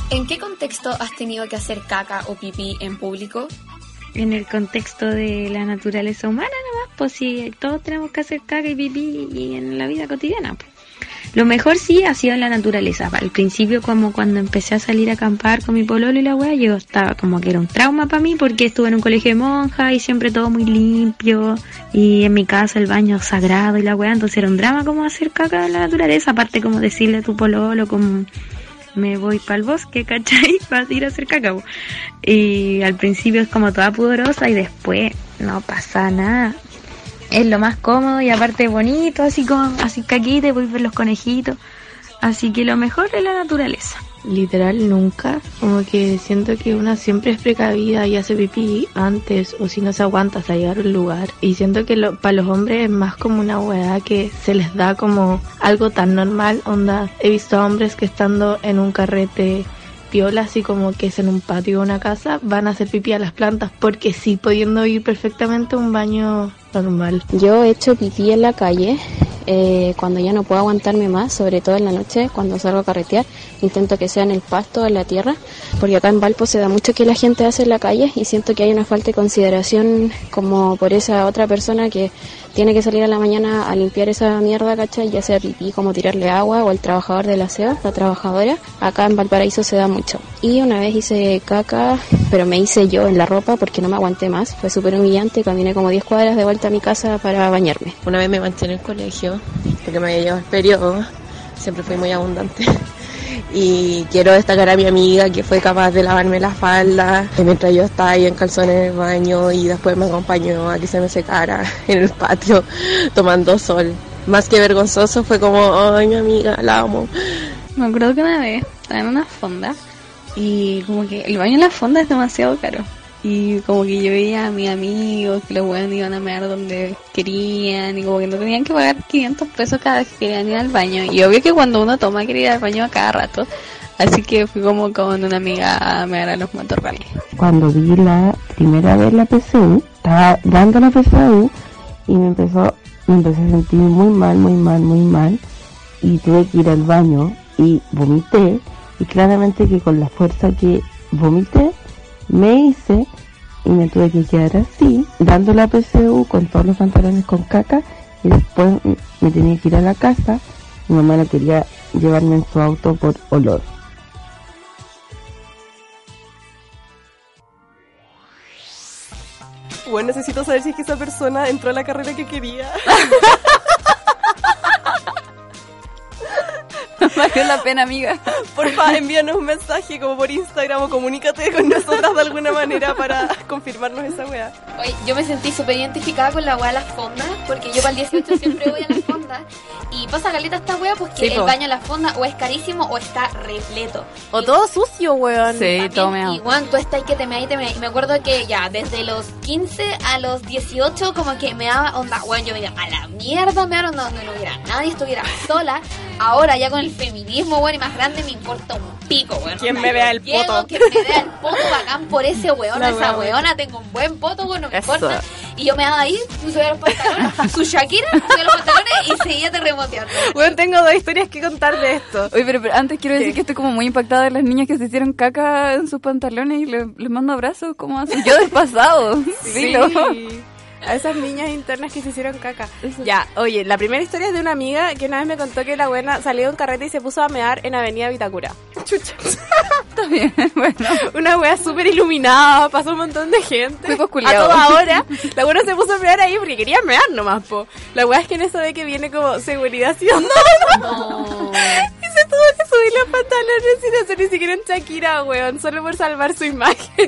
¿En qué contexto has tenido que hacer caca o pipí en público? en el contexto de la naturaleza humana nomás, pues si todos tenemos que hacer caca y pipí y en la vida cotidiana. pues. Lo mejor sí ha sido la naturaleza. Al principio, como cuando empecé a salir a acampar con mi pololo y la wea, yo estaba como que era un trauma para mí porque estuve en un colegio de monjas y siempre todo muy limpio. Y en mi casa el baño sagrado y la wea, entonces era un drama como hacer caca en la naturaleza. Aparte, como decirle a tu pololo, como me voy para el bosque, ¿cachai? Para ir a hacer caca. Y al principio es como toda pudorosa y después no pasa nada es lo más cómodo y aparte bonito, así como así caquita y voy a ver los conejitos. Así que lo mejor es la naturaleza. Literal nunca, como que siento que una siempre es precavida y hace pipí antes o si no se aguanta hasta llegar al lugar. Y siento que lo, para los hombres es más como una weá que se les da como algo tan normal, onda. He visto a hombres que estando en un carrete piola, así como que es en un patio de una casa, van a hacer pipí a las plantas porque sí, pudiendo ir perfectamente a un baño normal. Yo he hecho pipí en la calle eh, cuando ya no puedo aguantarme más, sobre todo en la noche, cuando salgo a carretear. Intento que sea en el pasto en la tierra, porque acá en Valpo se da mucho que la gente hace en la calle y siento que hay una falta de consideración como por esa otra persona que tiene que salir a la mañana a limpiar esa mierda, ¿cachai? Ya sea pipí, como tirarle agua, o el trabajador del aseo, la trabajadora. Acá en Valparaíso se da mucho. Y una vez hice caca, pero me hice yo en la ropa porque no me aguanté más. Fue súper humillante, caminé como 10 cuadras de vuelta a mi casa para bañarme. Una vez me manché en el colegio porque me había llevado el periodo. Siempre fui muy abundante. Y quiero destacar a mi amiga que fue capaz de lavarme la falda mientras yo estaba ahí en calzones en el baño y después me acompañó a que se me secara en el patio tomando sol. Más que vergonzoso fue como, ay mi amiga, la amo. Me acuerdo que una vez estaba en una fonda y como que el baño en la fonda es demasiado caro. Y como que yo veía a mis amigos que los buenos iban a mear donde querían y como que no tenían que pagar 500 pesos cada vez que querían ir al baño. Y obvio que cuando uno toma quiere ir al baño a cada rato. Así que fui como con una amiga a mear a los matorrales. Cuando vi la primera vez la PSU, estaba dando la PSU y me empezó, me empecé a sentir muy mal, muy mal, muy mal. Y tuve que ir al baño y vomité. Y claramente que con la fuerza que vomité, me hice y me tuve que quedar así, dando la PSU con todos los pantalones con caca y después me tenía que ir a la casa. Mi mamá no quería llevarme en su auto por olor. Bueno, necesito saber si es que esa persona entró a la carrera que quería. Valió la pena, amiga. Porfa, envíanos un mensaje como por Instagram o comunícate con nosotras de alguna manera para confirmarnos esa weá. Oye, yo me sentí súper identificada con la weá de las fondas, porque yo para el 18 siempre voy a las fondas. Y pasa caleta esta weá, pues que Sí, el po. baño en la fonda o es carísimo o está repleto. O todo sucio, weón. Sí, todo. Y tú estás ahí que te me ahí, te me Y me acuerdo que ya desde los 15 a los 18, como que me daba onda, weón, yo me iba a la mierda, me daban donde no hubiera nadie, estuviera sola. Ahora ya con el feminismo, weón, y más grande me importa un pico, weón. Quien Onda, me vea el llego, poto. Que me vea el poto bacán por ese weón, La esa weona, tengo un buen poto, weón, no me Eso. importa. Y yo me daba ahí, subía los pantalones, su Shakira, subía los pantalones y seguía terremoteando. Weón, tengo dos historias que contar de esto. Oye, pero, pero antes quiero decir que estoy como muy impactada de las niñas que se hicieron caca en sus pantalones y le- les mando abrazos. ¿Cómo hacen? Yo del pasado. Dilo. A esas niñas internas que se hicieron caca. Ya, oye, la primera historia es de una amiga que una vez me contó que la buena salió de un carrete y se puso a mear en Avenida Vitacura. Chucha. Está bien, bueno. Una wea súper iluminada, pasó un montón de gente. Fui a toda hora. La buena se puso a mear ahí porque quería mear nomás, po. La wea es que en eso ve que viene como seguridad ciudadana. Y se tuvo que subir los pantalones sin hacer ni siquiera en Shakira, weón, solo por salvar su imagen.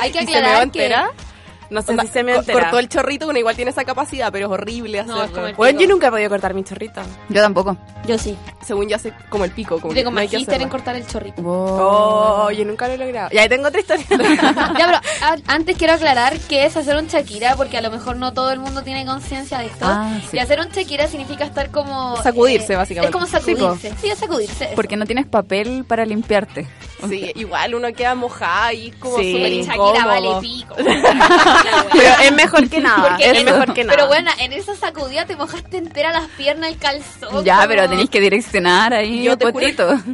Hay que ¿Y se meó aclarar que... No sé Onda, si se me entera. Cortó el chorrito, bueno, igual tiene esa capacidad, pero es horrible No, es hacerlo. como el Bueno, yo nunca he podido cortar mi chorrito. Yo tampoco. Yo sí. Según yo, hace como el pico. Como tengo no magíster en cortar el chorrito. Oh, yo nunca lo he logrado. Ya, ahí tengo otra historia. ya, pero a- antes quiero aclarar que es hacer un Shakira, porque a lo mejor no todo el mundo tiene conciencia de esto. Ah, sí. Y hacer un Shakira significa estar como... Sacudirse, eh, básicamente. Es como sacudirse. Sí, es sacudirse. eso. Porque no tienes papel para limpiarte. Sí, igual uno queda mojada y como Sí. súper Shakira vale pico. Pero es mejor que nada. Porque es mejor que nada. Pero bueno, en esa sacudida te mojaste entera las piernas, el calzón. Ya, como- pero tenéis que direccionar ahí Yo te juro,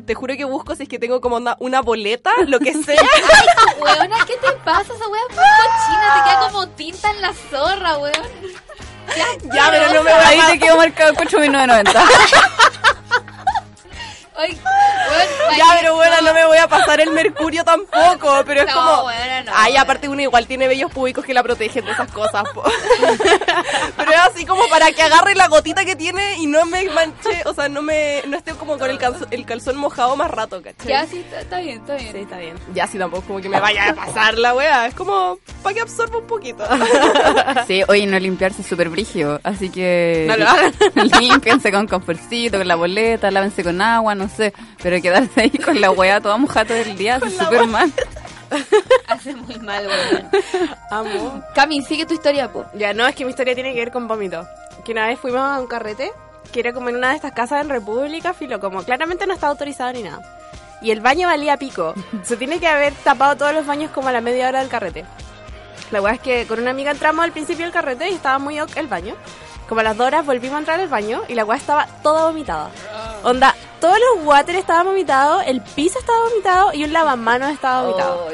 te juro que busco si es que tengo como una, una boleta, lo que sea. Ay, weona, ¿qué te pasa? Esa wea es cochina, te queda como tinta en la zorra, weón. ya, pero no me voy Ahí te quedó marcado 8990. Ay, weón, Ya, pero bueno, no me voy a pasar el mercurio tampoco, pero es No, como... bueno, no, Ay, bueno. aparte uno igual tiene vellos públicos que la protegen de esas cosas, po. Pero es así como para que agarre la gotita que tiene y no me manche, o sea, no me no esté como con el calzón, el calzón mojado más rato, ¿cachai? Ya, sí, está, está bien, está bien. Sí, está bien. Ya, sí, tampoco como que me vaya a pasar la wea, es como para que absorba un poquito. Sí, oye, no limpiarse es súper brigio, así que... No lo hagan. Límpiense con conforcito, con la boleta, lávense con agua, no sé. Pero quedarse ahí con la weá toda mojada todo el día es súper mal. Hace muy mal, weón. Amo. Cami, sigue tu historia, po. Ya, no, es que mi historia tiene que ver con vómito. Que una vez fuimos a un carrete, que era como en una de estas casas en República, filo, como claramente no estaba autorizado ni nada. Y el baño valía pico. Se tiene que haber tapado todos los baños como a la media hora del carrete. La weá es que con una amiga entramos al principio del carrete y estaba muy ok el baño. Como a las dos horas volvimos a entrar al baño y la weá estaba toda vomitada. Onda, todos los water estaban vomitados, el piso estaba vomitado y un lavamanos estaba vomitado.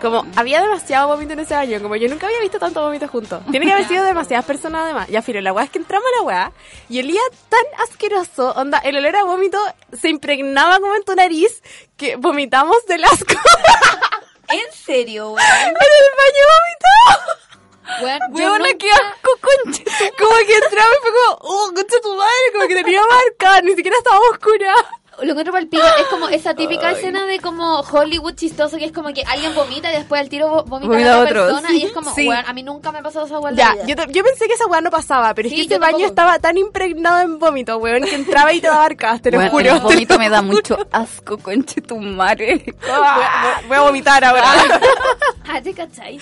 Como había demasiado vómito en ese baño, como yo nunca había visto tanto vómito juntos. Tiene que haber sido demasiadas personas además. Ya, filo, la weá es que entramos a la weá y olía tan asqueroso, onda, el olor a vómito se impregnaba como en tu nariz que vomitamos del asco. ¿En serio, weón? en el baño vomitado. Yo Weona, nunca- qué asco, concha. Como que entraba y fue como, oh, concha tu madre, como que tenía marca, ni siquiera estaba oscura. Lo encuentro para el pico. Es como esa típica escena de como Hollywood chistoso que es como que alguien vomita y después al tiro vo- vomita Vomita a otra otro. persona. Y es como, Sí. weón, a mí nunca me ha pasado esa weón. Ya, yo, yo pensé que esa weá no pasaba, pero Sí, es que ese baño tampoco. estaba tan impregnado en vómito, weón, que entraba y te daba arcas, te lo Bueno, juro. el vómito me da mucho asco, conche tu madre. Voy a, voy a vomitar ahora. Ah, ¿te cachai?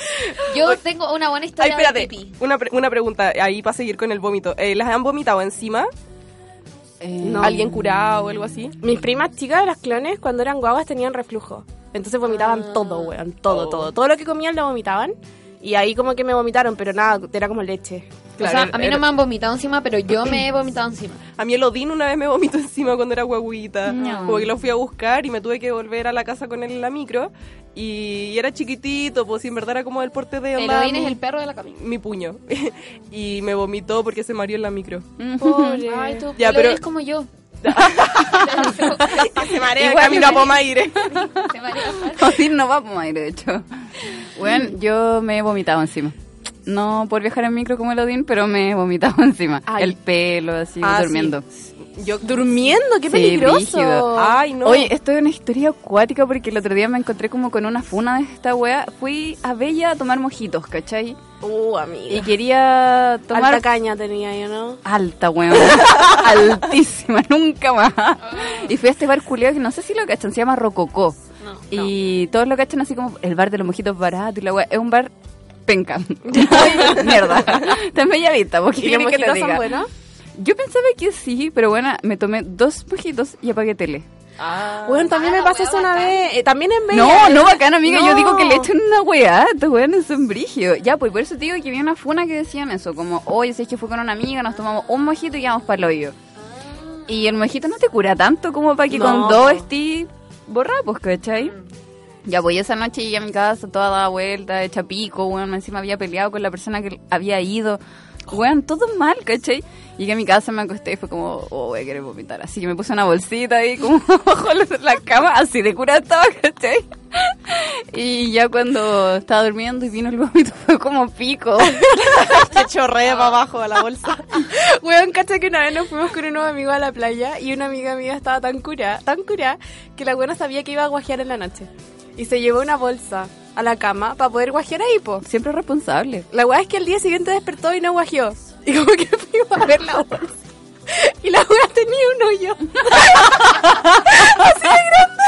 Yo tengo una buena Ay, historia de espérate, pipí. una, pre- una pregunta ahí para seguir con el vómito. Eh, ¿Las han vomitado encima? No. ¿Alguien curado o algo así? Mis primas chicas, las clones, cuando eran guaguas tenían reflujo. Entonces vomitaban todo, weón, todo, Oh. todo. Todo lo que comían lo vomitaban. Y ahí como que me vomitaron, pero nada, era como leche. O sea, a mí no me han vomitado encima, pero yo me he vomitado encima. A mí el Odín una vez me vomitó encima cuando era guaguita. No. Como que lo fui a buscar y me tuve que volver a la casa con él en la micro. Y era chiquitito, pues en verdad era como del porte de El Odín mi- es el perro de la Cami. mi puño. y me vomitó porque se mareó en la micro. Pobre. Ay, tú, Ya, el pero- es como yo. se marea Igual camino a Pomaire. Se marea. Odín no va a ir, de hecho. Bueno, yo me he vomitado encima. No por viajar en micro como el Odín, pero me he vomitado encima. Ay. El pelo, así, Ah, durmiendo. Yo Durmiendo, qué Sí, peligroso. Ay, no. Oye, esto es una historia acuática porque el otro día me encontré como con una funa de esta wea. Fui a Bella a tomar mojitos, ¿cachai? Uh, amiga. Y quería tomar... Alta caña tenía yo, ¿no? Alta, weón. Altísima, nunca más. Y fui a este bar culiao que no sé si lo cachan, se llama Rococó. y todos lo cachan así como el bar de los mojitos baratos y la weá. Es un bar penca. Mierda. Está en bella vista, porque ¿Y los que te mojitos son diga. buenos? Yo pensaba que sí, pero bueno, me tomé dos mojitos y apagué tele. Bueno, también Ah, me pasó eso una bacán. vez. eh, también en Bella. No, no bacán, amiga. Yo No. digo que le echan una weá. Estos weones son brigio. Ya, pues por eso te digo que vi una funa que decían eso. Como, oye, si es que fue con una amiga, nos tomamos un mojito y vamos para el hoyo. Y el mojito no te cura tanto como para que No. con dos estés borrado, pues, ¿cachai? Ya, pues esa noche llegué a mi casa toda dada vuelta, hecha pico, weón. Encima había peleado con la persona que había ido. Weón, todo mal, ¿cachai? Llegué a mi casa, me acosté y fue como, oh, voy a querer vomitar. Así que me puse una bolsita ahí como bajo la- cama, así de cura estaba, ¿cachai? Y ya cuando estaba durmiendo y vino el vómito fue como pico. Se chorrea para abajo a la bolsa. Weón, cacha que una vez nos fuimos con unos amigos a la playa y una amiga mía estaba tan cura, tan cura, que la buena sabía que iba a guajear en la noche. Y se llevó una bolsa a la cama para poder guajear ahí, po. Siempre responsable. La weá es que al día siguiente despertó y no guajeó. Y como que fuimos a ver la bolsa. Y la weá tenía un hoyo. Así de grande.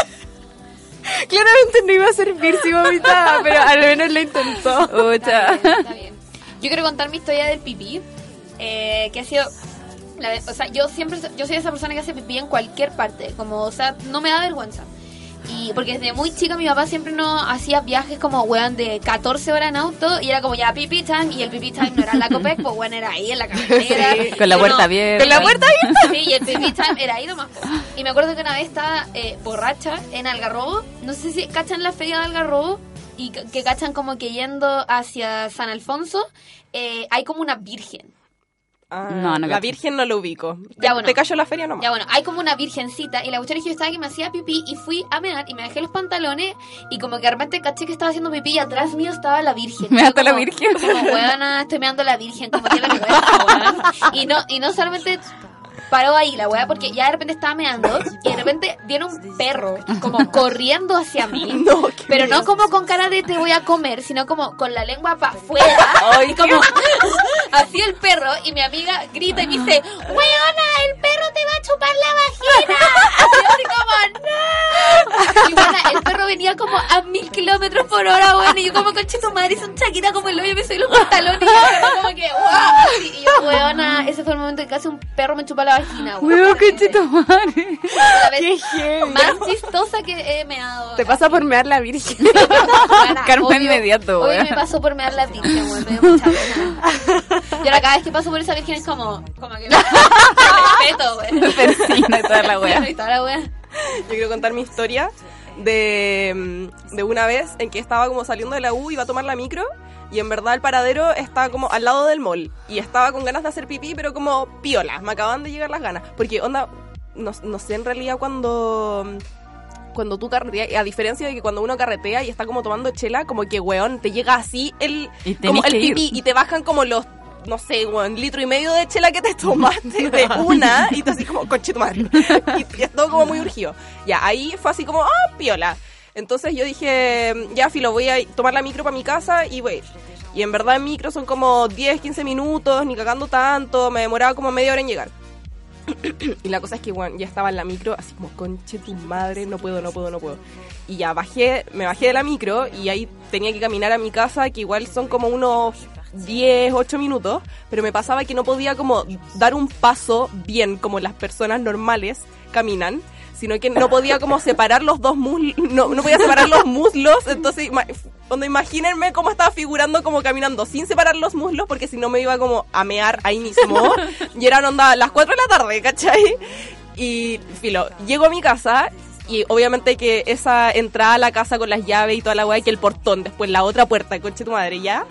Claramente no iba a servir si vomitaba, pero al menos lo intentó. Está bien, está bien. Yo quiero contar mi historia del pipí, eh, que ha sido... la o sea, yo siempre, yo soy esa persona que hace pipí en cualquier parte, como, o sea, no me da vergüenza. Y porque desde muy chica mi papá siempre no hacía viajes como, weón, de 14 horas en auto y era como ya pipí time y el pipí time no era en la Copec, pues weón, era ahí en la carretera. Sí, con la puerta abierta. Con la puerta abierta. Sí, y el pipí time era ahí nomás. Y me acuerdo que una vez estaba eh, borracha en Algarrobo. No sé si cachan la feria de Algarrobo y que, que cachan como que yendo hacia San Alfonso eh, hay como una virgen. Ah, No, no La. Virgen no lo ubico. Ya, Te- bueno. Te cayó la feria nomás. Ya bueno, hay como una virgencita y la cuestión es que yo estaba que me hacía pipí y fui a mear y me dejé los pantalones y como que de repente caché que estaba haciendo pipí y atrás mío estaba la virgen. ¿Me daste la virgen? Como, weona, estoy meando la virgen, como que vergüenza, weón. Y no, y no solamente paró ahí la weá porque ya de repente estaba meando y de repente viene un perro como corriendo hacia mí. pero no como con cara de te voy a comer, sino como con la lengua para afuera. y como así el perro y mi amiga grita y me dice, weona, el perro te va a chupar la vagina. Así, así como, no. Y bueno, el perro venía como a mil kilómetros por hora, weón. Y yo como, conche tu madre, son chaquita como el hoyo, me soy los pantalones. Y yo como- que, wow. Así, y yo, weona, ese fue el momento en que casi un perro me chupa la vagina, weón. Weón, qué madre. La vez Qué más chistosa que he meado. Te pasa por mear la virgen. Karma obvio- inmediato, weón. me pasó por mear la virgen, weón. Me dio mucha pena. Y ahora cada vez que paso por esa virgen es como, como que me respeto, weón. Persina y toda la wea. Y toda la wea. Yo quiero contar mi historia de, mm, de una vez en que estaba como saliendo de la U, iba a tomar la micro y en verdad el paradero estaba como al lado del mall y estaba con ganas de hacer pipí, pero como piola, me acaban de llegar las ganas. Porque onda, no, no sé en realidad cuando... Cuando tú carreteas, a diferencia de que cuando uno carretea y está como tomando chela, como que, weón, te llega así el, Y como tenés el ir. pipí y te bajan como los, no sé, weón, litro y medio de chela que te tomaste de una y tú así como, conche tu madre. Y, y todo como muy urgido. Ya, ahí fue así como, ah, piola. Entonces yo dije, ya, filo, voy a tomar la micro para mi casa y voy. Y en verdad en micro son como 10, 15 minutos, ni cagando tanto, me demoraba como media hora en llegar. y la cosa es que, bueno, ya estaba en la micro, así como, conche tu madre, no puedo, no puedo, no puedo. Y ya bajé, me bajé de la micro y ahí tenía que caminar a mi casa, que igual son como unos 10, 8 minutos, pero me pasaba que no podía como dar un paso bien como las personas normales caminan, sino que no podía como separar los dos muslos, no, no podía separar los muslos, entonces cuando imagínense cómo estaba figurando como caminando sin separar los muslos, porque si no me iba como a mear ahí mismo, y eran onda las 4 de la tarde, ¿cachai? Y filo, llego a mi casa y obviamente que esa entrada a la casa con las llaves y toda la weá, que el portón, después la otra puerta, conche tu madre, ya.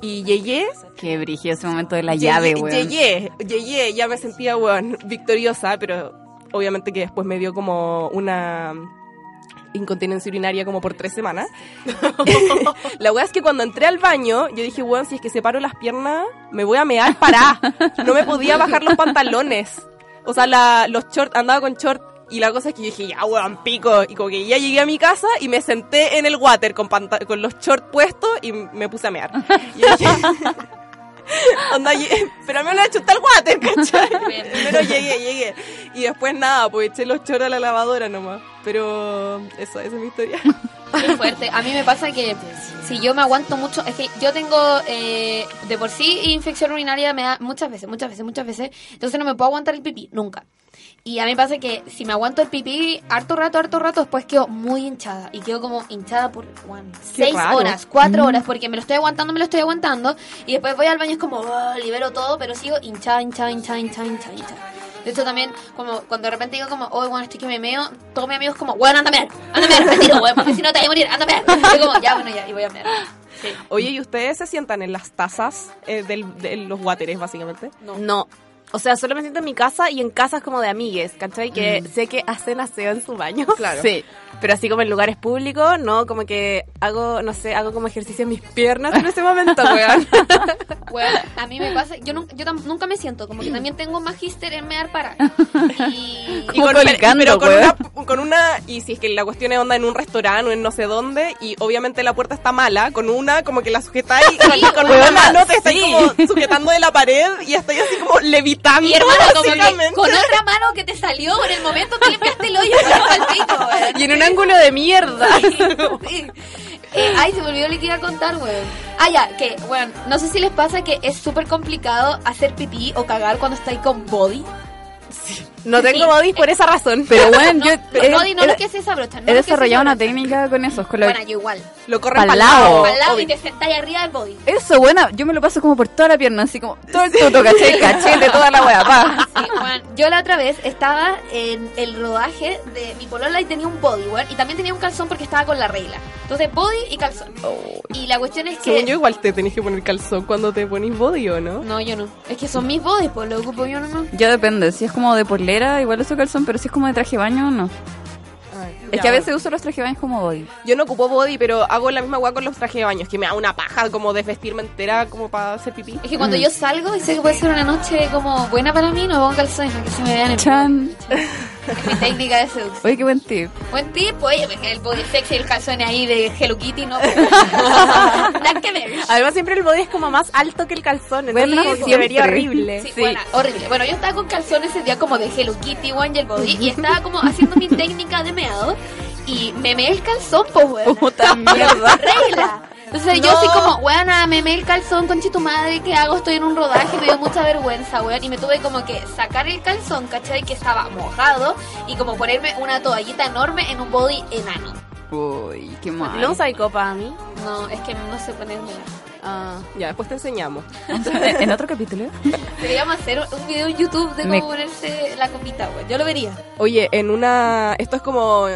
Y llegué. Qué brígido ese momento de la llegué, llave, weón. Llegué, llegué, ya me sentía, weón, victoriosa, pero obviamente que después me dio como una incontinencia urinaria como por tres semanas. la weá es que cuando entré al baño, yo dije, weón, si es que separo las piernas, me voy a mear, pará. No me podía bajar los pantalones. O sea, la, los shorts, andaba con short y la cosa es que yo dije, ya, weón, pico. Y como que ya llegué a mi casa y me senté en el water con, con los shorts puestos y me puse a mear. Y dije, Onda, pero a mí me lo ha chutado el water, ¿cachai? Pero llegué, llegué. Y después nada, pues eché los chorros a la lavadora nomás. Pero eso, esa es mi historia. Qué fuerte. A mí me pasa que si yo me aguanto mucho, es que yo tengo eh, de por sí infección urinaria me da muchas veces, muchas veces, muchas veces. Entonces no me puedo aguantar el pipí, nunca. Y a mí me pasa que si me aguanto el pipí harto rato, harto rato, después quedo muy hinchada. Y quedo como hinchada por bueno, seis raro. horas, cuatro Mm. horas, porque me lo estoy aguantando, me lo estoy aguantando. Y después voy al baño, es como, "Ah", libero todo, pero sigo hinchada, hinchada, hinchada, hinchada, hinchada, hinchada. De hecho, también, como cuando de repente digo como, oh, bueno, estoy que me meo, todos mis amigos como, bueno, anda a mear, anda a mear, retiro, porque si no te vas a morir, anda a mear. Y como, ya, bueno, ya, y voy a mear. Sí. Oye, ¿y ustedes se sientan en las tazas eh, del- de los wateres, básicamente? No. O sea, solo me siento en mi casa y en casas como de amigues, ¿cachai? Que sé que hacen aseo en su baño. Claro. Sí. Pero así como en lugares públicos, no, como que hago, no sé, hago como ejercicio en mis piernas en ese momento, weón. Bueno, a mí me pasa, yo, nunca, yo tam- nunca me siento, como que también tengo magíster en mear para. Y, Y con, colicando, pero con una, con una, y si es que la cuestión es onda en un restaurante o en no sé dónde, y obviamente la puerta está mala, con una como que la sujetáis, con, con una weona, mano te estáis sí. como sujetando de la pared y estáis así como levitando. mi hermano, como que básicamente. con otra mano que te salió en el momento que limpiaste el hoyo. Y en un ángulo de mierda. Sí. Eh, ay, se me olvidó lo que iba a contar, weón. Ah, ya, que, weón, no sé si les pasa que es súper complicado hacer pipí o cagar cuando estáis con body. No tengo body por esa razón. Pero bueno, yo body no lo que se desabrocha. No he desarrollado una técnica con eso. Con Bueno, yo igual. Lo corren para lado. Al lado y te sentáis arriba del body. Eso, bueno, yo me lo paso como por toda la pierna, así como todo el tuto, ¿cachai? Cachete, toda la wea, pa. Sí, bueno, yo la otra vez estaba en el rodaje de mi polola y tenía un body, weón, y también tenía un calzón porque estaba con la regla. Entonces, body y calzón. Y la cuestión es que... Según yo, igual te tenés que poner calzón cuando te pones body, ¿o no? No, yo no. Es que son mis bodies, pues lo ocupo yo nomás. Ya depende, si es como de polera, igual uso calzón, pero si es como de traje de baño, no. Es Ya, que a veces uso los trajes de baño como body. Yo no ocupo body, pero hago la misma weá con los trajes de baño. Es que me da una paja como desvestirme entera como para hacer pipí. Es que cuando yo salgo y sé que puede ser una noche como buena para mí, no pongo calzones para que se me vean en Chan. Es mi técnica de seducción. Oye, qué buen tip. Buen tip, oye, porque el body sexy y el calzón ahí de Hello Kitty, no. Nada que ver. Además, siempre el body es como más alto que el calzón. Entonces, Bueno, como se vería horrible. Sí, bueno, horrible. Bueno, yo estaba con calzones ese día como de Hello Kitty, one y el body, y estaba como haciendo mi técnica de meado, y me meé el calzón, pues, weón. Puta mierda. Regla. Entonces yo así como, weona, me meé el calzón, conche tu madre, ¿qué hago? Estoy en un rodaje, me dio mucha vergüenza, weón. Y me tuve como que sacar el calzón, ¿cachai? Que estaba mojado, y como ponerme una toallita enorme en un body enano. Uy, qué mal. ¿No usáis copa a mí? No, es que no sé ponerme. Ah. Ya, después te enseñamos. en otro capítulo. Deberíamos hacer un video en YouTube de cómo Me- ponerse la copita, weón. Yo lo vería. Oye, en una... Esto es como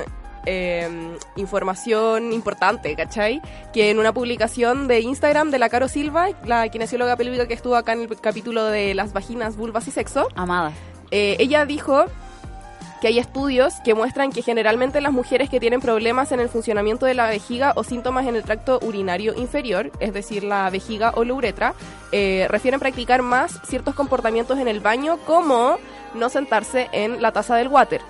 eh, información importante, ¿cachai? Que en una publicación de Instagram de la Caro Silva, la kinesióloga pélvica que estuvo acá en el capítulo de las vaginas, vulvas y sexo, Amada. eh, ella dijo que hay estudios que muestran que generalmente las mujeres que tienen problemas en el funcionamiento de la vejiga o síntomas en el tracto urinario inferior, es decir, la vejiga o la uretra, eh, refieren practicar más ciertos comportamientos en el baño como no sentarse en la taza del water.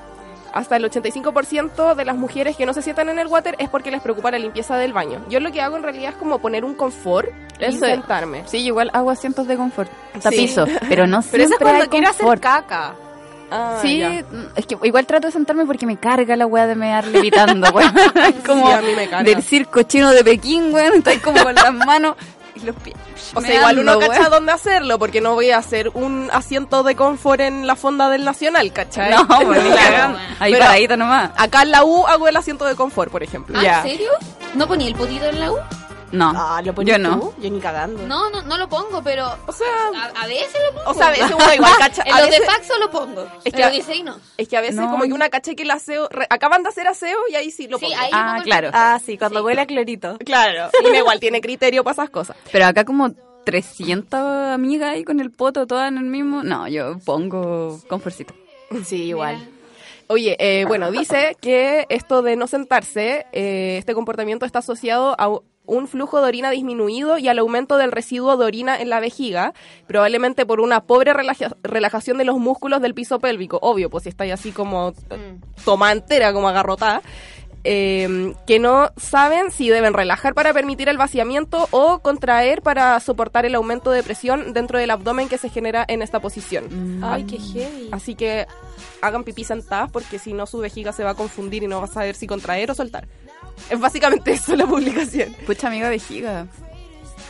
Hasta el 85% de las mujeres que no se sientan en el water es porque les preocupa la limpieza del baño. Yo lo que hago en realidad es como poner un confort y es. sentarme. Sí, igual hago asientos de confort. Sí. Tapizo, pero no Pero eso es siempre cuando quiero hacer caca. Ah, Sí, ya. es que igual trato de sentarme porque me carga la weá de mear levitando, weón. como Sí, a mí me carga. del circo chino de Pekín, weón. Estoy como con las manos los pies. O sea, igual uno cacha dónde hacerlo, porque no voy a hacer un asiento de confort en la fonda del Nacional, ¿cachai? No, pues. Ahí paradita nomás. Acá en la U hago el asiento de confort, por ejemplo. Ah, ¿En serio? ¿No ponía el potito en la U? No, Ah, ¿lo yo pones no. tú? Yo ni cagando. No, no, no lo pongo, pero O sea, a, a veces lo pongo. o sea, a veces uno igual cacha. En A los veces, de faxo lo pongo. Es que pero a- dice y no. es que a veces No. como que una cacha que el aseo... re- acaban de hacer aseo y ahí sí lo Sí, pongo. ahí Ah, pongo claro. Ah, sí, cuando huele a clorito. Claro, uno igual tiene criterio para esas cosas. Pero acá como 300 amigas ahí con el poto, todas en el mismo. No, yo pongo confortcito. Sí, igual. Oye, eh, bueno, dice que esto de no sentarse, eh, este comportamiento está asociado a un flujo de orina disminuido y al aumento del residuo de orina en la vejiga, probablemente por una pobre relaja- relajación de los músculos del piso pélvico. Obvio, pues si estáis así como eh, toma entera, como agarrotada. eh, que no saben si deben relajar para permitir el vaciamiento o contraer para soportar el aumento de presión dentro del abdomen que se genera en esta posición. Ay, qué heavy. Así que hagan pipí sentadas porque si no su vejiga se va a confundir y no va a saber si contraer o soltar. Es básicamente eso la publicación. Pucha amiga vejiga.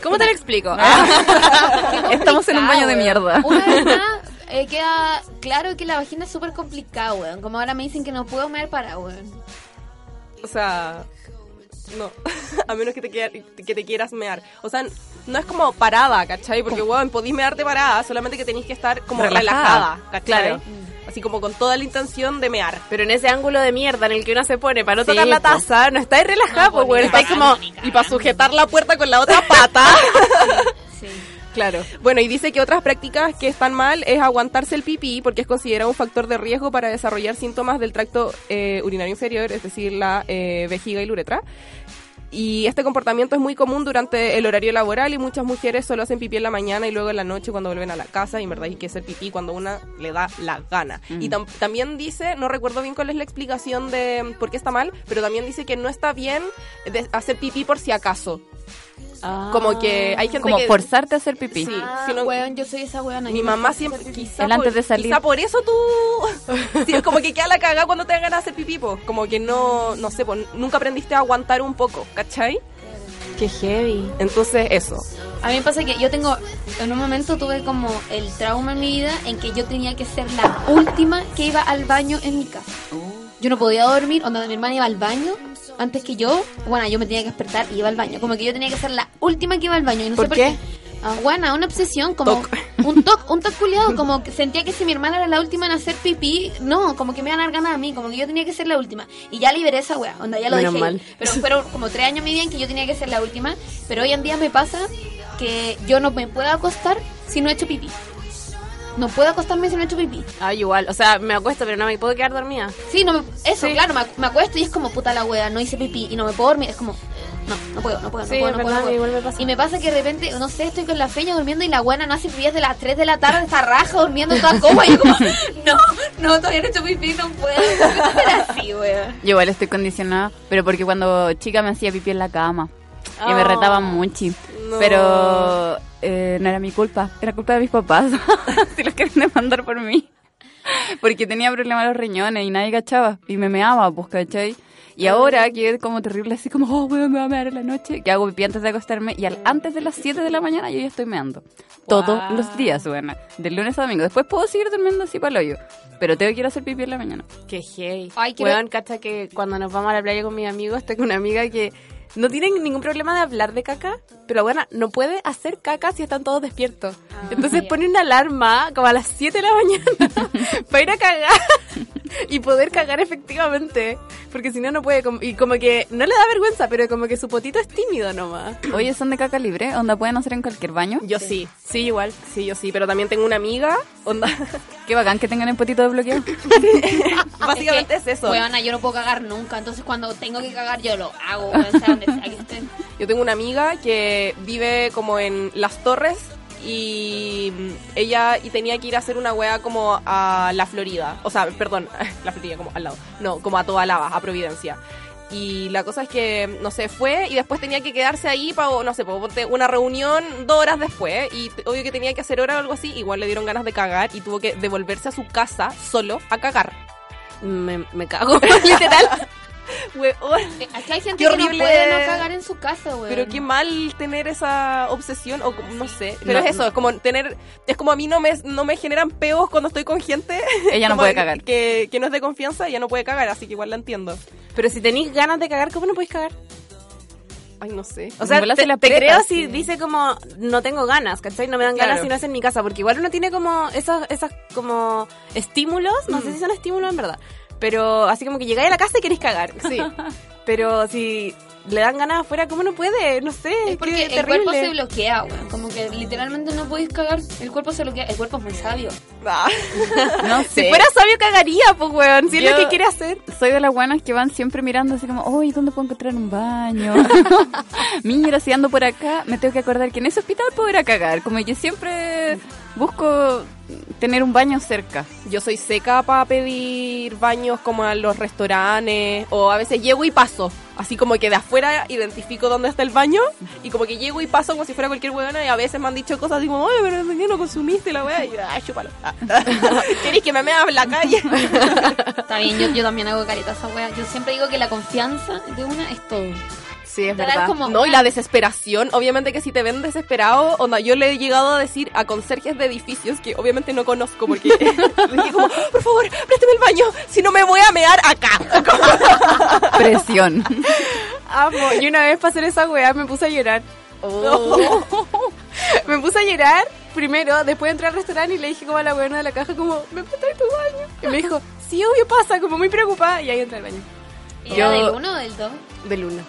¿Cómo te lo explico? Estamos en un baño de mierda. Una vez más, eh, queda claro que la vagina es súper complicada, weón. Como ahora me dicen que no puedo mear para, weón. O sea, no. a menos que te, quiera- que te quieras mear. O sea, no es como parada, ¿cachai? Porque, weón, podís mearte parada, solamente que tenéis que estar como relajada, Relajada. ¿cachai? Claro. Así como con toda la intención de mear. Pero en ese ángulo de mierda en el que uno se pone para no Sí, tocar la taza, no estáis relajada, No, pues, Estáis como... Y para sujetar la puerta con la otra pata. Sí. Claro. Bueno, y dice que otras prácticas que están mal es aguantarse el pipí porque es considerado un factor de riesgo para desarrollar síntomas del tracto eh, urinario inferior, es decir, la eh, vejiga y la uretra. Y este comportamiento es muy común durante el horario laboral y muchas mujeres solo hacen pipí en la mañana y luego en la noche cuando vuelven a la casa y en verdad hay que hacer pipí cuando una le da la gana. Y tam- también dice, no recuerdo bien cuál es la explicación de por qué está mal, pero también dice que no está bien de hacer pipí por si acaso. Como que hay gente Como que... forzarte a hacer pipí. Sí, Ah, si no- weón, yo soy esa weona. mi mamá siempre, quizá El por, antes de salir. quizá por eso tú, sí, es como que queda la cagada cuando te dan ganas de hacer pipí, po. como que no, no sé, po, nunca aprendiste a aguantar un poco, ¿cachai? Qué heavy. Entonces, eso. A mí me pasa que yo tengo, en un momento tuve como el trauma en mi vida en que yo tenía que ser la última que iba al baño en mi casa. Yo no podía dormir, cuando mi hermana iba al baño, antes que yo, bueno, yo me tenía que despertar y iba al baño. Como que yo tenía que ser la última que iba al baño. Y no ¿Por sé por qué? Ah, bueno, una obsesión, como un toc, un toc culiado, como que sentía que si mi hermana era la última en hacer pipí, no, como que me iban a dar ganas a mí, como que yo tenía que ser la última. Y ya liberé esa wea, onda, ya lo Menos dejé. mal. Pero fueron como tres años mi vida en que yo tenía que ser la última, pero hoy en día me pasa que yo no me puedo acostar si no he hecho pipí. No puedo acostarme si no he hecho pipí. Ah, igual. O sea, me acuesto, pero no me puedo quedar dormida. Sí, no me, eso, claro, me, ac- me acuesto y es como puta la wea, no hice pipí y no me puedo dormir, es como, no, no puedo, no puedo, no Sí, puedo, no puedo, verdad, no puedo. igual me pasa. Y me pasa que de repente, no sé, estoy con la feña durmiendo y la buena no hace pipí desde las 3 de la tarde, está raja durmiendo toda coma y yo como, no, no, todavía no he hecho pipí, no puedo. Yo igual estoy condicionada, pero porque cuando chica me hacía pipí en la cama y me Oh. retaban mucho. No. Pero eh, no era mi culpa, era culpa de mis papás. si los quieren demandar por mí. Porque tenía problemas los riñones y nadie cachaba. Y me meaba, pues, ¿cachai? Y ahora que es como terrible, así como, oh, weón, me va a mear en la noche, que hago pipí antes de acostarme y al, antes de las 7 de la mañana yo ya estoy meando. Todos los días, bueno, de lunes a domingo. Después puedo seguir durmiendo así para el hoyo, pero tengo que ir a hacer pipí en la mañana. Qué heavy. Ay, quiero- Weón, cacha que cuando nos vamos a la playa con mis amigos, tengo una amiga que no tiene ningún problema de hablar de caca, pero bueno, no puede hacer caca si están todos despiertos. Entonces ya. pone una alarma como a las 7 de la mañana para ir a cagar y poder cagar efectivamente. Porque si no, no puede. como- Y como que no le da vergüenza, pero como que su potito es tímido nomás. Oye, ¿son de caca libre? ¿Onda pueden hacer en cualquier baño? Yo sí. sí, igual. Sí, yo sí. Pero también tengo una amiga, onda. Qué bacán que tengan el potito desbloqueado. Básicamente es, eso. Weona, yo no puedo cagar nunca, entonces cuando tengo que cagar yo lo hago, weón, sea donde sea que esté. Yo tengo una amiga que vive como en Las Torres y mm, ella y tenía que ir a hacer una wea como a la Florida. O sea, perdón, la Florida como al lado. No, como a Toda Lava, a Providencia. Y la cosa es que, no sé, fue y después tenía que quedarse ahí para, no sé, pa- ponte una reunión dos horas después. Y obvio que tenía que hacer hora o algo así. Igual le dieron ganas de cagar y tuvo que devolverse a su casa solo a cagar. Me, me cago, literal. Weón. Aquí hay gente Qué que no puede no cagar en su casa, weón. Pero qué mal tener esa obsesión, o como- no sé. Pero No. es eso, es como tener. Es como a mí no me, no me generan peos cuando estoy con gente. Ella no puede cagar. Que, que no es de confianza, ella no puede cagar, así que igual la entiendo. Pero si tenéis ganas de cagar, ¿cómo no podéis cagar? Ay, no sé. O sea, te, se la te creo sí. si dice como no tengo ganas, ¿cachai? No me dan ganas si no es en mi casa, porque igual uno tiene como esos, esos como estímulos, no sé si son estímulos en verdad, pero así como que llegáis a la casa y queréis cagar, sí. pero si le dan ganas afuera, ¿cómo no puede? No sé, Es porque qué el terrible. cuerpo se bloquea, weón. Como que literalmente no podéis cagar. El cuerpo se bloquea. El cuerpo es muy sabio. Ah. No Si sé. fuera sabio cagaría, pues weón, si es lo que quiere hacer. Soy de las buenas que van siempre mirando así como, uy, ¿dónde puedo encontrar un baño? Mira, si ando por acá, me tengo que acordar que en ese hospital puedo ir a cagar. Como que siempre busco tener un baño cerca. Yo soy seca para pedir baños como a los restaurantes, o a veces llego y paso. Así como que de afuera identifico dónde está el baño, y como que llego y paso como si fuera cualquier huevona, y a veces me han dicho cosas así como, oye, pero ¿por qué no consumiste la wea? Y yo, ay, chúpalo. Ah. ¿Queréis que me mea en la calle? Está bien, yo, yo también hago carita a esa wea. Yo siempre digo que la confianza de una es todo. Sí, es verdad. como- No, y la desesperación, obviamente que si te ven desesperado, onda, yo le he llegado a decir a conserjes de edificios que obviamente no conozco porque le dije como, por favor, préstame el baño, si no me voy a mear acá. Presión. Amo. Y una vez para hacer esa weá me puse a llorar. Oh. me puse a llorar primero, después entré al restaurante y le dije como a la buena de la caja como, ¿me prestas tu baño? Y me dijo, sí, obvio pasa, como muy preocupada. Y ahí entré al baño. ¿Y era del uno o del dos? De luna.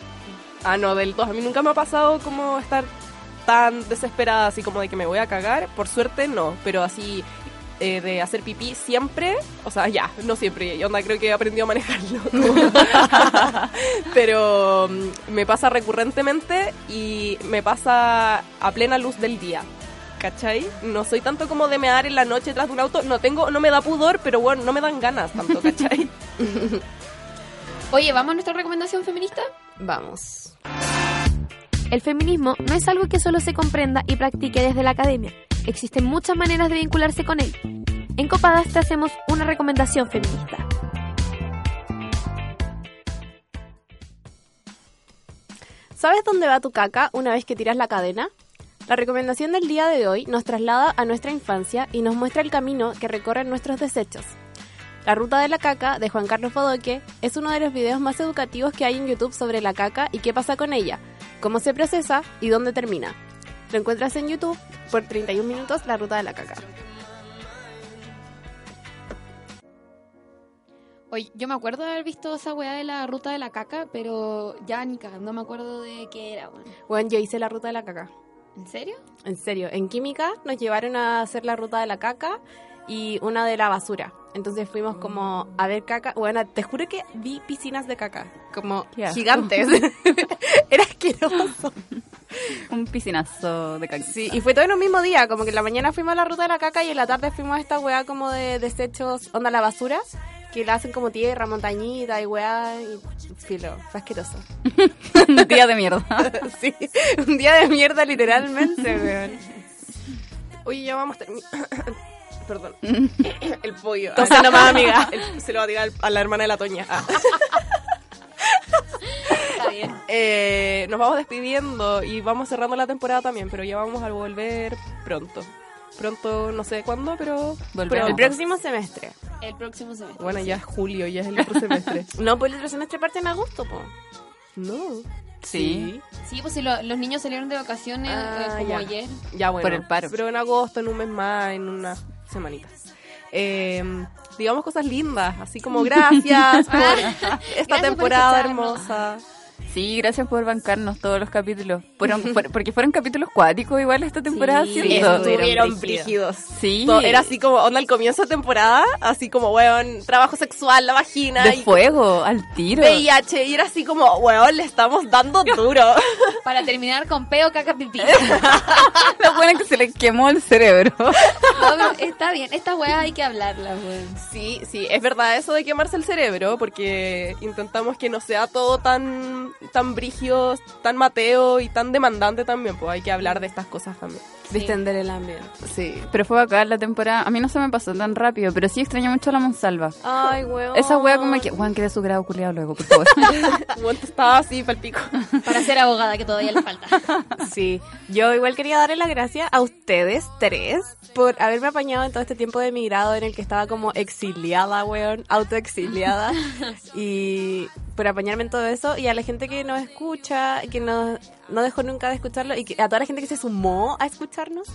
Ah, no, del 2. A mí nunca me ha pasado como estar tan desesperada así como de que me voy a cagar. Por suerte no, pero así eh, de hacer pipí siempre, o sea, ya, no siempre, y onda creo que he aprendido a manejarlo. pero mm, me pasa recurrentemente y me pasa a plena luz del día. ¿Cachai? No soy tanto como de mear en la noche tras de un auto. No tengo, no me da pudor, pero bueno, no me dan ganas tanto, ¿cachai? Oye, ¿vamos a nuestra recomendación feminista? Vamos. El feminismo no es algo que solo se comprenda y practique desde la academia. Existen muchas maneras de vincularse con él. En Copadas te hacemos una recomendación feminista. ¿Sabes dónde va tu caca una vez que tiras la cadena? La recomendación del día de hoy nos traslada a nuestra infancia y nos muestra el camino que recorren nuestros desechos. La ruta de la caca de Juan Carlos Bodoque es uno de los videos más educativos que hay en YouTube sobre la caca y qué pasa con ella, cómo se procesa y dónde termina. Lo encuentras en YouTube por 31 minutos la ruta de la caca. Oye, yo me acuerdo de haber visto esa weá de la ruta de la caca, pero ya ni cagando me acuerdo de qué era, weón. Bueno, yo hice la ruta de la caca. ¿En serio? En serio, en química nos llevaron a hacer la ruta de la caca y una de la basura. Entonces fuimos como a ver caca. Bueno, te juro que vi piscinas de caca, como gigantes. Era asqueroso. Un piscinazo de caca. Sí, y fue todo en un mismo día, como que en la mañana fuimos a la ruta de la caca y en la tarde fuimos a esta weá como de desechos, onda la basura, que la hacen como tierra, montañita y weá, y filo, fue asqueroso. Un día de mierda. sí, un día de mierda literalmente, weón. Oye, ya vamos a terminar. Perdón. El pollo. Entonces nomás, amiga. El- se lo va a tirar a la hermana de la Toña. Ah. Está bien. Eh, nos vamos despidiendo y vamos cerrando la temporada también, pero ya vamos a volver pronto. Pronto, no sé cuándo, pero. El próximo semestre. El próximo semestre. bueno, ya es julio, ya es el otro semestre. No, pues el otro semestre parte en agosto, po. No. Sí. Sí, pues si lo- los niños salieron de vacaciones eh, Ah, como ya. ayer. Ya bueno. Por el paro. Pero en agosto, en un mes más, en unas semanitas. Eh, digamos cosas lindas, así como gracias por esta por temporada hermosa. Sí, gracias por bancarnos todos los capítulos. Fueron, porque fueron capítulos cuáticos igual esta temporada, Sí, siento. Estuvieron brígidos. Sí. Todo- Era así como, onda al comienzo de temporada, así como, weón, trabajo sexual, la vagina, de y fuego, al tiro. VIH, y era así como, weón, le estamos dando duro. Para terminar con peo, caca, pipí. Lo bueno es que se le quemó el cerebro. No, está bien. Esta weá hay que hablarla, weón. Sí, sí, es verdad eso de quemarse el cerebro, porque intentamos que no sea todo tan, tan brigio, tan mateo y tan demandante también, pues hay que hablar de estas cosas también. Distender el ambiente. Sí. Pero fue acá la temporada. A mí no se me pasó tan rápido, pero sí extraño mucho a la Monsalva. Ay, weón. Esa wea como que, Juan, que de su grado culiado luego, por favor. Bueno, estaba así, palpico. Para ser abogada, que todavía le falta. Sí, yo igual quería darle las gracias a ustedes tres por haberme apañado en todo este tiempo de mi grado en el que estaba como exiliada, weón, autoexiliada y por apañarme en todo eso y a la gente que nos escucha, que no, no dejó nunca de escucharlo y que- a toda la gente que se sumó a escucharnos.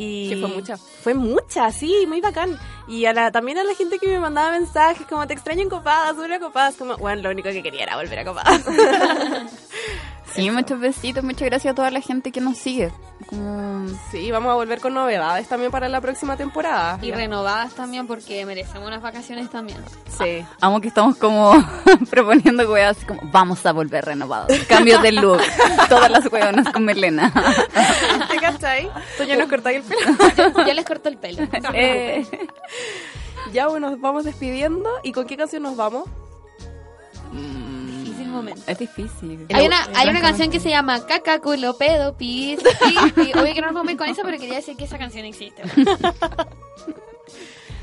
Y Que fue mucha. Fue mucha, sí, muy bacán. Y a la, también a la gente que me mandaba mensajes como te extraño en copadas, vuelve a copadas, como, bueno, lo único que quería era volver a copadas. Sí, muchos besitos, muchas gracias a toda la gente que nos sigue. Como... Sí, vamos a volver con novedades también para la próxima temporada. Y renovadas también porque merecemos unas vacaciones también. Sí. Amo que estamos como proponiendo weas así como vamos a volver renovados. Cambios de look. Todas las weonas con melena. ¿Te cachai? Tú ya nos cortáis el pelo. Ya les corto el pelo. Eh, Ya, bueno, nos vamos despidiendo. ¿Y con qué canción nos vamos? Difícil momento. es difícil. Hay una, hay una canción que se llama Caca, culo, pedo, pis, pis. Obvio que no nos con eso, pero quería decir que esa canción existe.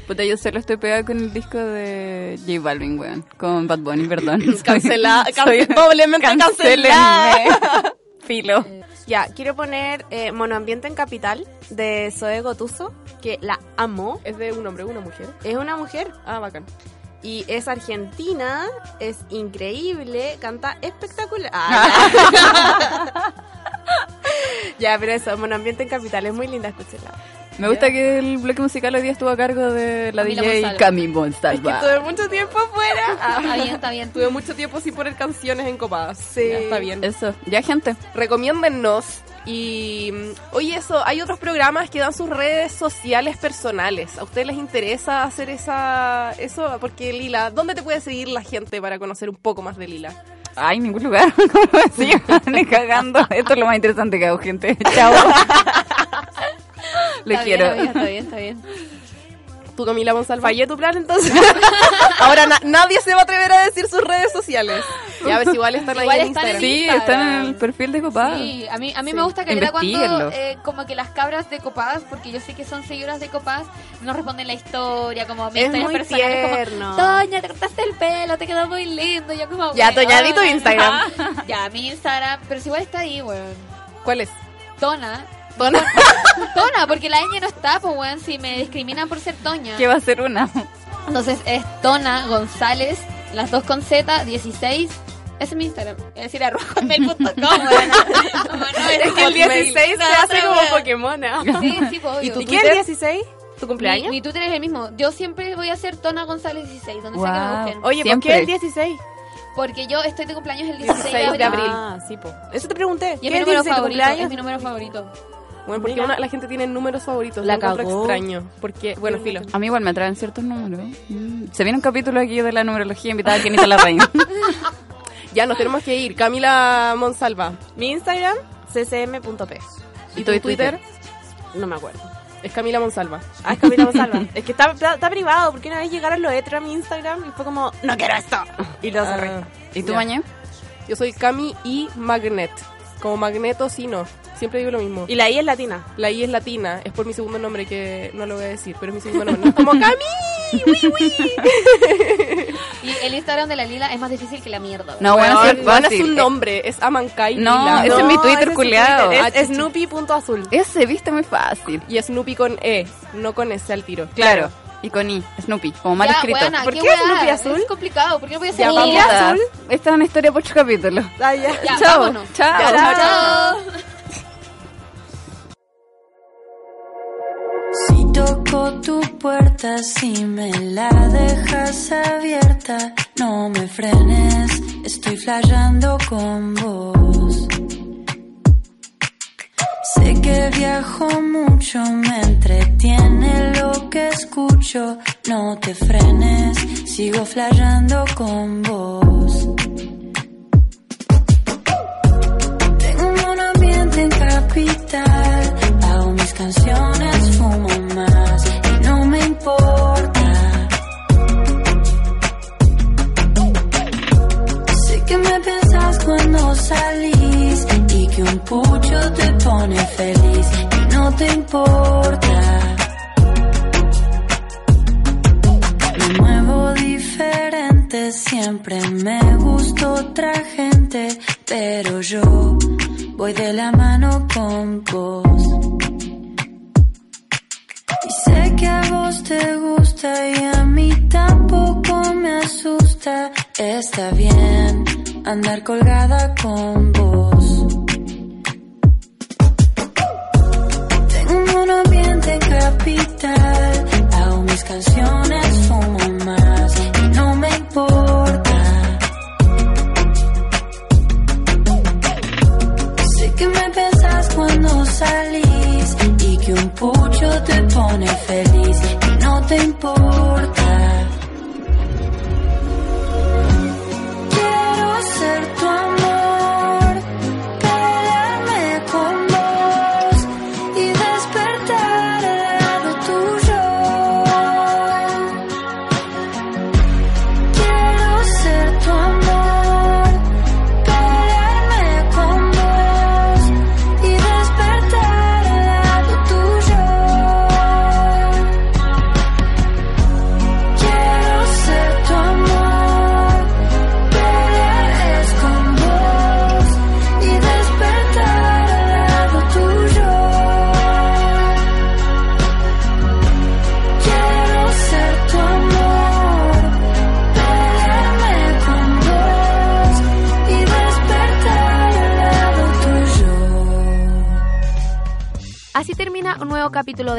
Puta, yo solo estoy pegada con el disco de J Balvin, weón. Con Bad Bunny, perdón. Cancelada, Soy- doblemente cancelada. Filo. Ya, quiero poner eh, Monoambiente en Capital de Zoe Gotuso, que la amo. ¿Es de un hombre o una mujer? Es una mujer Ah, bacán. Y es argentina, es increíble, canta espectacular. Ah, ya. ya, pero eso, Monoambiente en Capital, es muy linda, escúchela. Me gusta que el bloque musical hoy día estuvo a cargo de la Camila DJ Monsalva. Cami Es que tuve mucho tiempo afuera. Ah, Está bien, está bien. Tuve mucho tiempo sin poner canciones en copadas. Sí. Ya, está bien. Eso, ya gente. Recomiéndennos. Y oye, eso, hay otros programas que dan sus redes sociales personales. ¿A ustedes les interesa hacer esa eso? Porque Lila, ¿dónde te puede seguir la gente para conocer un poco más de Lila? Ay, ningún lugar. Decía, ni cagando. Esto es lo más interesante que hago, gente. Chao. Le Está quiero. Bien, está bien, está bien. Tú, Camila Monsalva. Fallé tu plan entonces. Ahora na- nadie se va a atrever a decir sus redes sociales. Ya ves, igual están ahí Igual en están en Instagram. Sí, están en el perfil de Copada. Sí, a mí, a mí Sí. me gusta que cuando eh, como que las cabras de copadas, porque yo sé que son seguidoras de copadas, no responden la historia, como mi Es historia muy personal, tierno. como, Toña, te cortaste el pelo, te quedó muy lindo. Yo como, Ya, "Weón". Toña, di tu Instagram. ya, mi Instagram, pero si igual está ahí, weón. ¿Cuál es? Tona. Tona. Tona, porque la ñ no está, pues weón, si me discriminan por ser Toña. ¿Qué va a ser una? Entonces es Tona González, las dos con Z, 16. Ese es mi Instagram. Es decir, arroba hotmail.com, weón. No, no, Es que el 16 se hace como Pokémon. ¿no? Sí, sí, pues, obvio. ¿Y ¿Y qué el 16? ¿Tu Mi, cumpleaños? mi Twitter es el mismo. Yo siempre voy a ser Tona González 16, donde sea que me Wow. busquen. Oye, ¿por qué el 16? Porque yo estoy de cumpleaños el 16 de 16 abril. de abril. Ah, sí, po. Eso te pregunté. Y ¿Qué es mi el número 16 tu favorito. Es mi número favorito. Bueno, porque una- la gente tiene números favoritos. La lo encuentro cagó. extraño. Porque, bueno, filo. A mí igual me atraen ciertos números. Mm. Se viene un capítulo aquí de la numerología invitada a Kenita Larraín. Ya nos tenemos que ir. Camila Monsalva. Mi Instagram, ccm.p. ¿Y tu tu Twitter? No me acuerdo. Es Camila Monsalva. Ah, es Camila Monsalva. es que está, está, está privado, porque una vez llegaron los hetero a mi Instagram y fue como, no quiero esto. Y lo cerré. Ah, ¿Y tú. Mañé? Yo soy Cami y Magnet. Como Magneto, sí, no. Siempre digo lo mismo. Y la I es latina. La I es latina. Es por mi segundo nombre que no lo voy a decir, pero es mi segundo nombre. No es como Cami. Y el Instagram de la Lila es más difícil que la mierda. No, bueno, sí es no es un nombre. Es Amankai No, Lila. ese es mi Twitter culeado. Ah, Es, chucha. Snoopy.azul. Ese viste muy fácil. Y Snoopy con E, no con S al tiro. Claro. Y con I, Snoopy, como mal Ya, escrito. weona, ¿Por qué? Snoopy azul? Es complicado. ¿Por qué no voy a ser azul? Esta es una historia por ocho capítulos. Ah, ya. Ya, Chao. vámonos. Chao. Ya, Chao. chao. Toco tu puerta, si me la dejas abierta, no me frenes, estoy flayando con vos. Sé que viajo mucho, me entretiene lo que escucho, no te frenes, sigo flayando con vos. Tengo un ambiente en capital. Hago mis canciones, fumo pone feliz y no te importa. Me muevo diferente, siempre me gusta otra gente, pero yo voy de la mano con vos. Y sé que a vos te gusta y a mí tampoco me asusta. Está bien andar colgada con vos.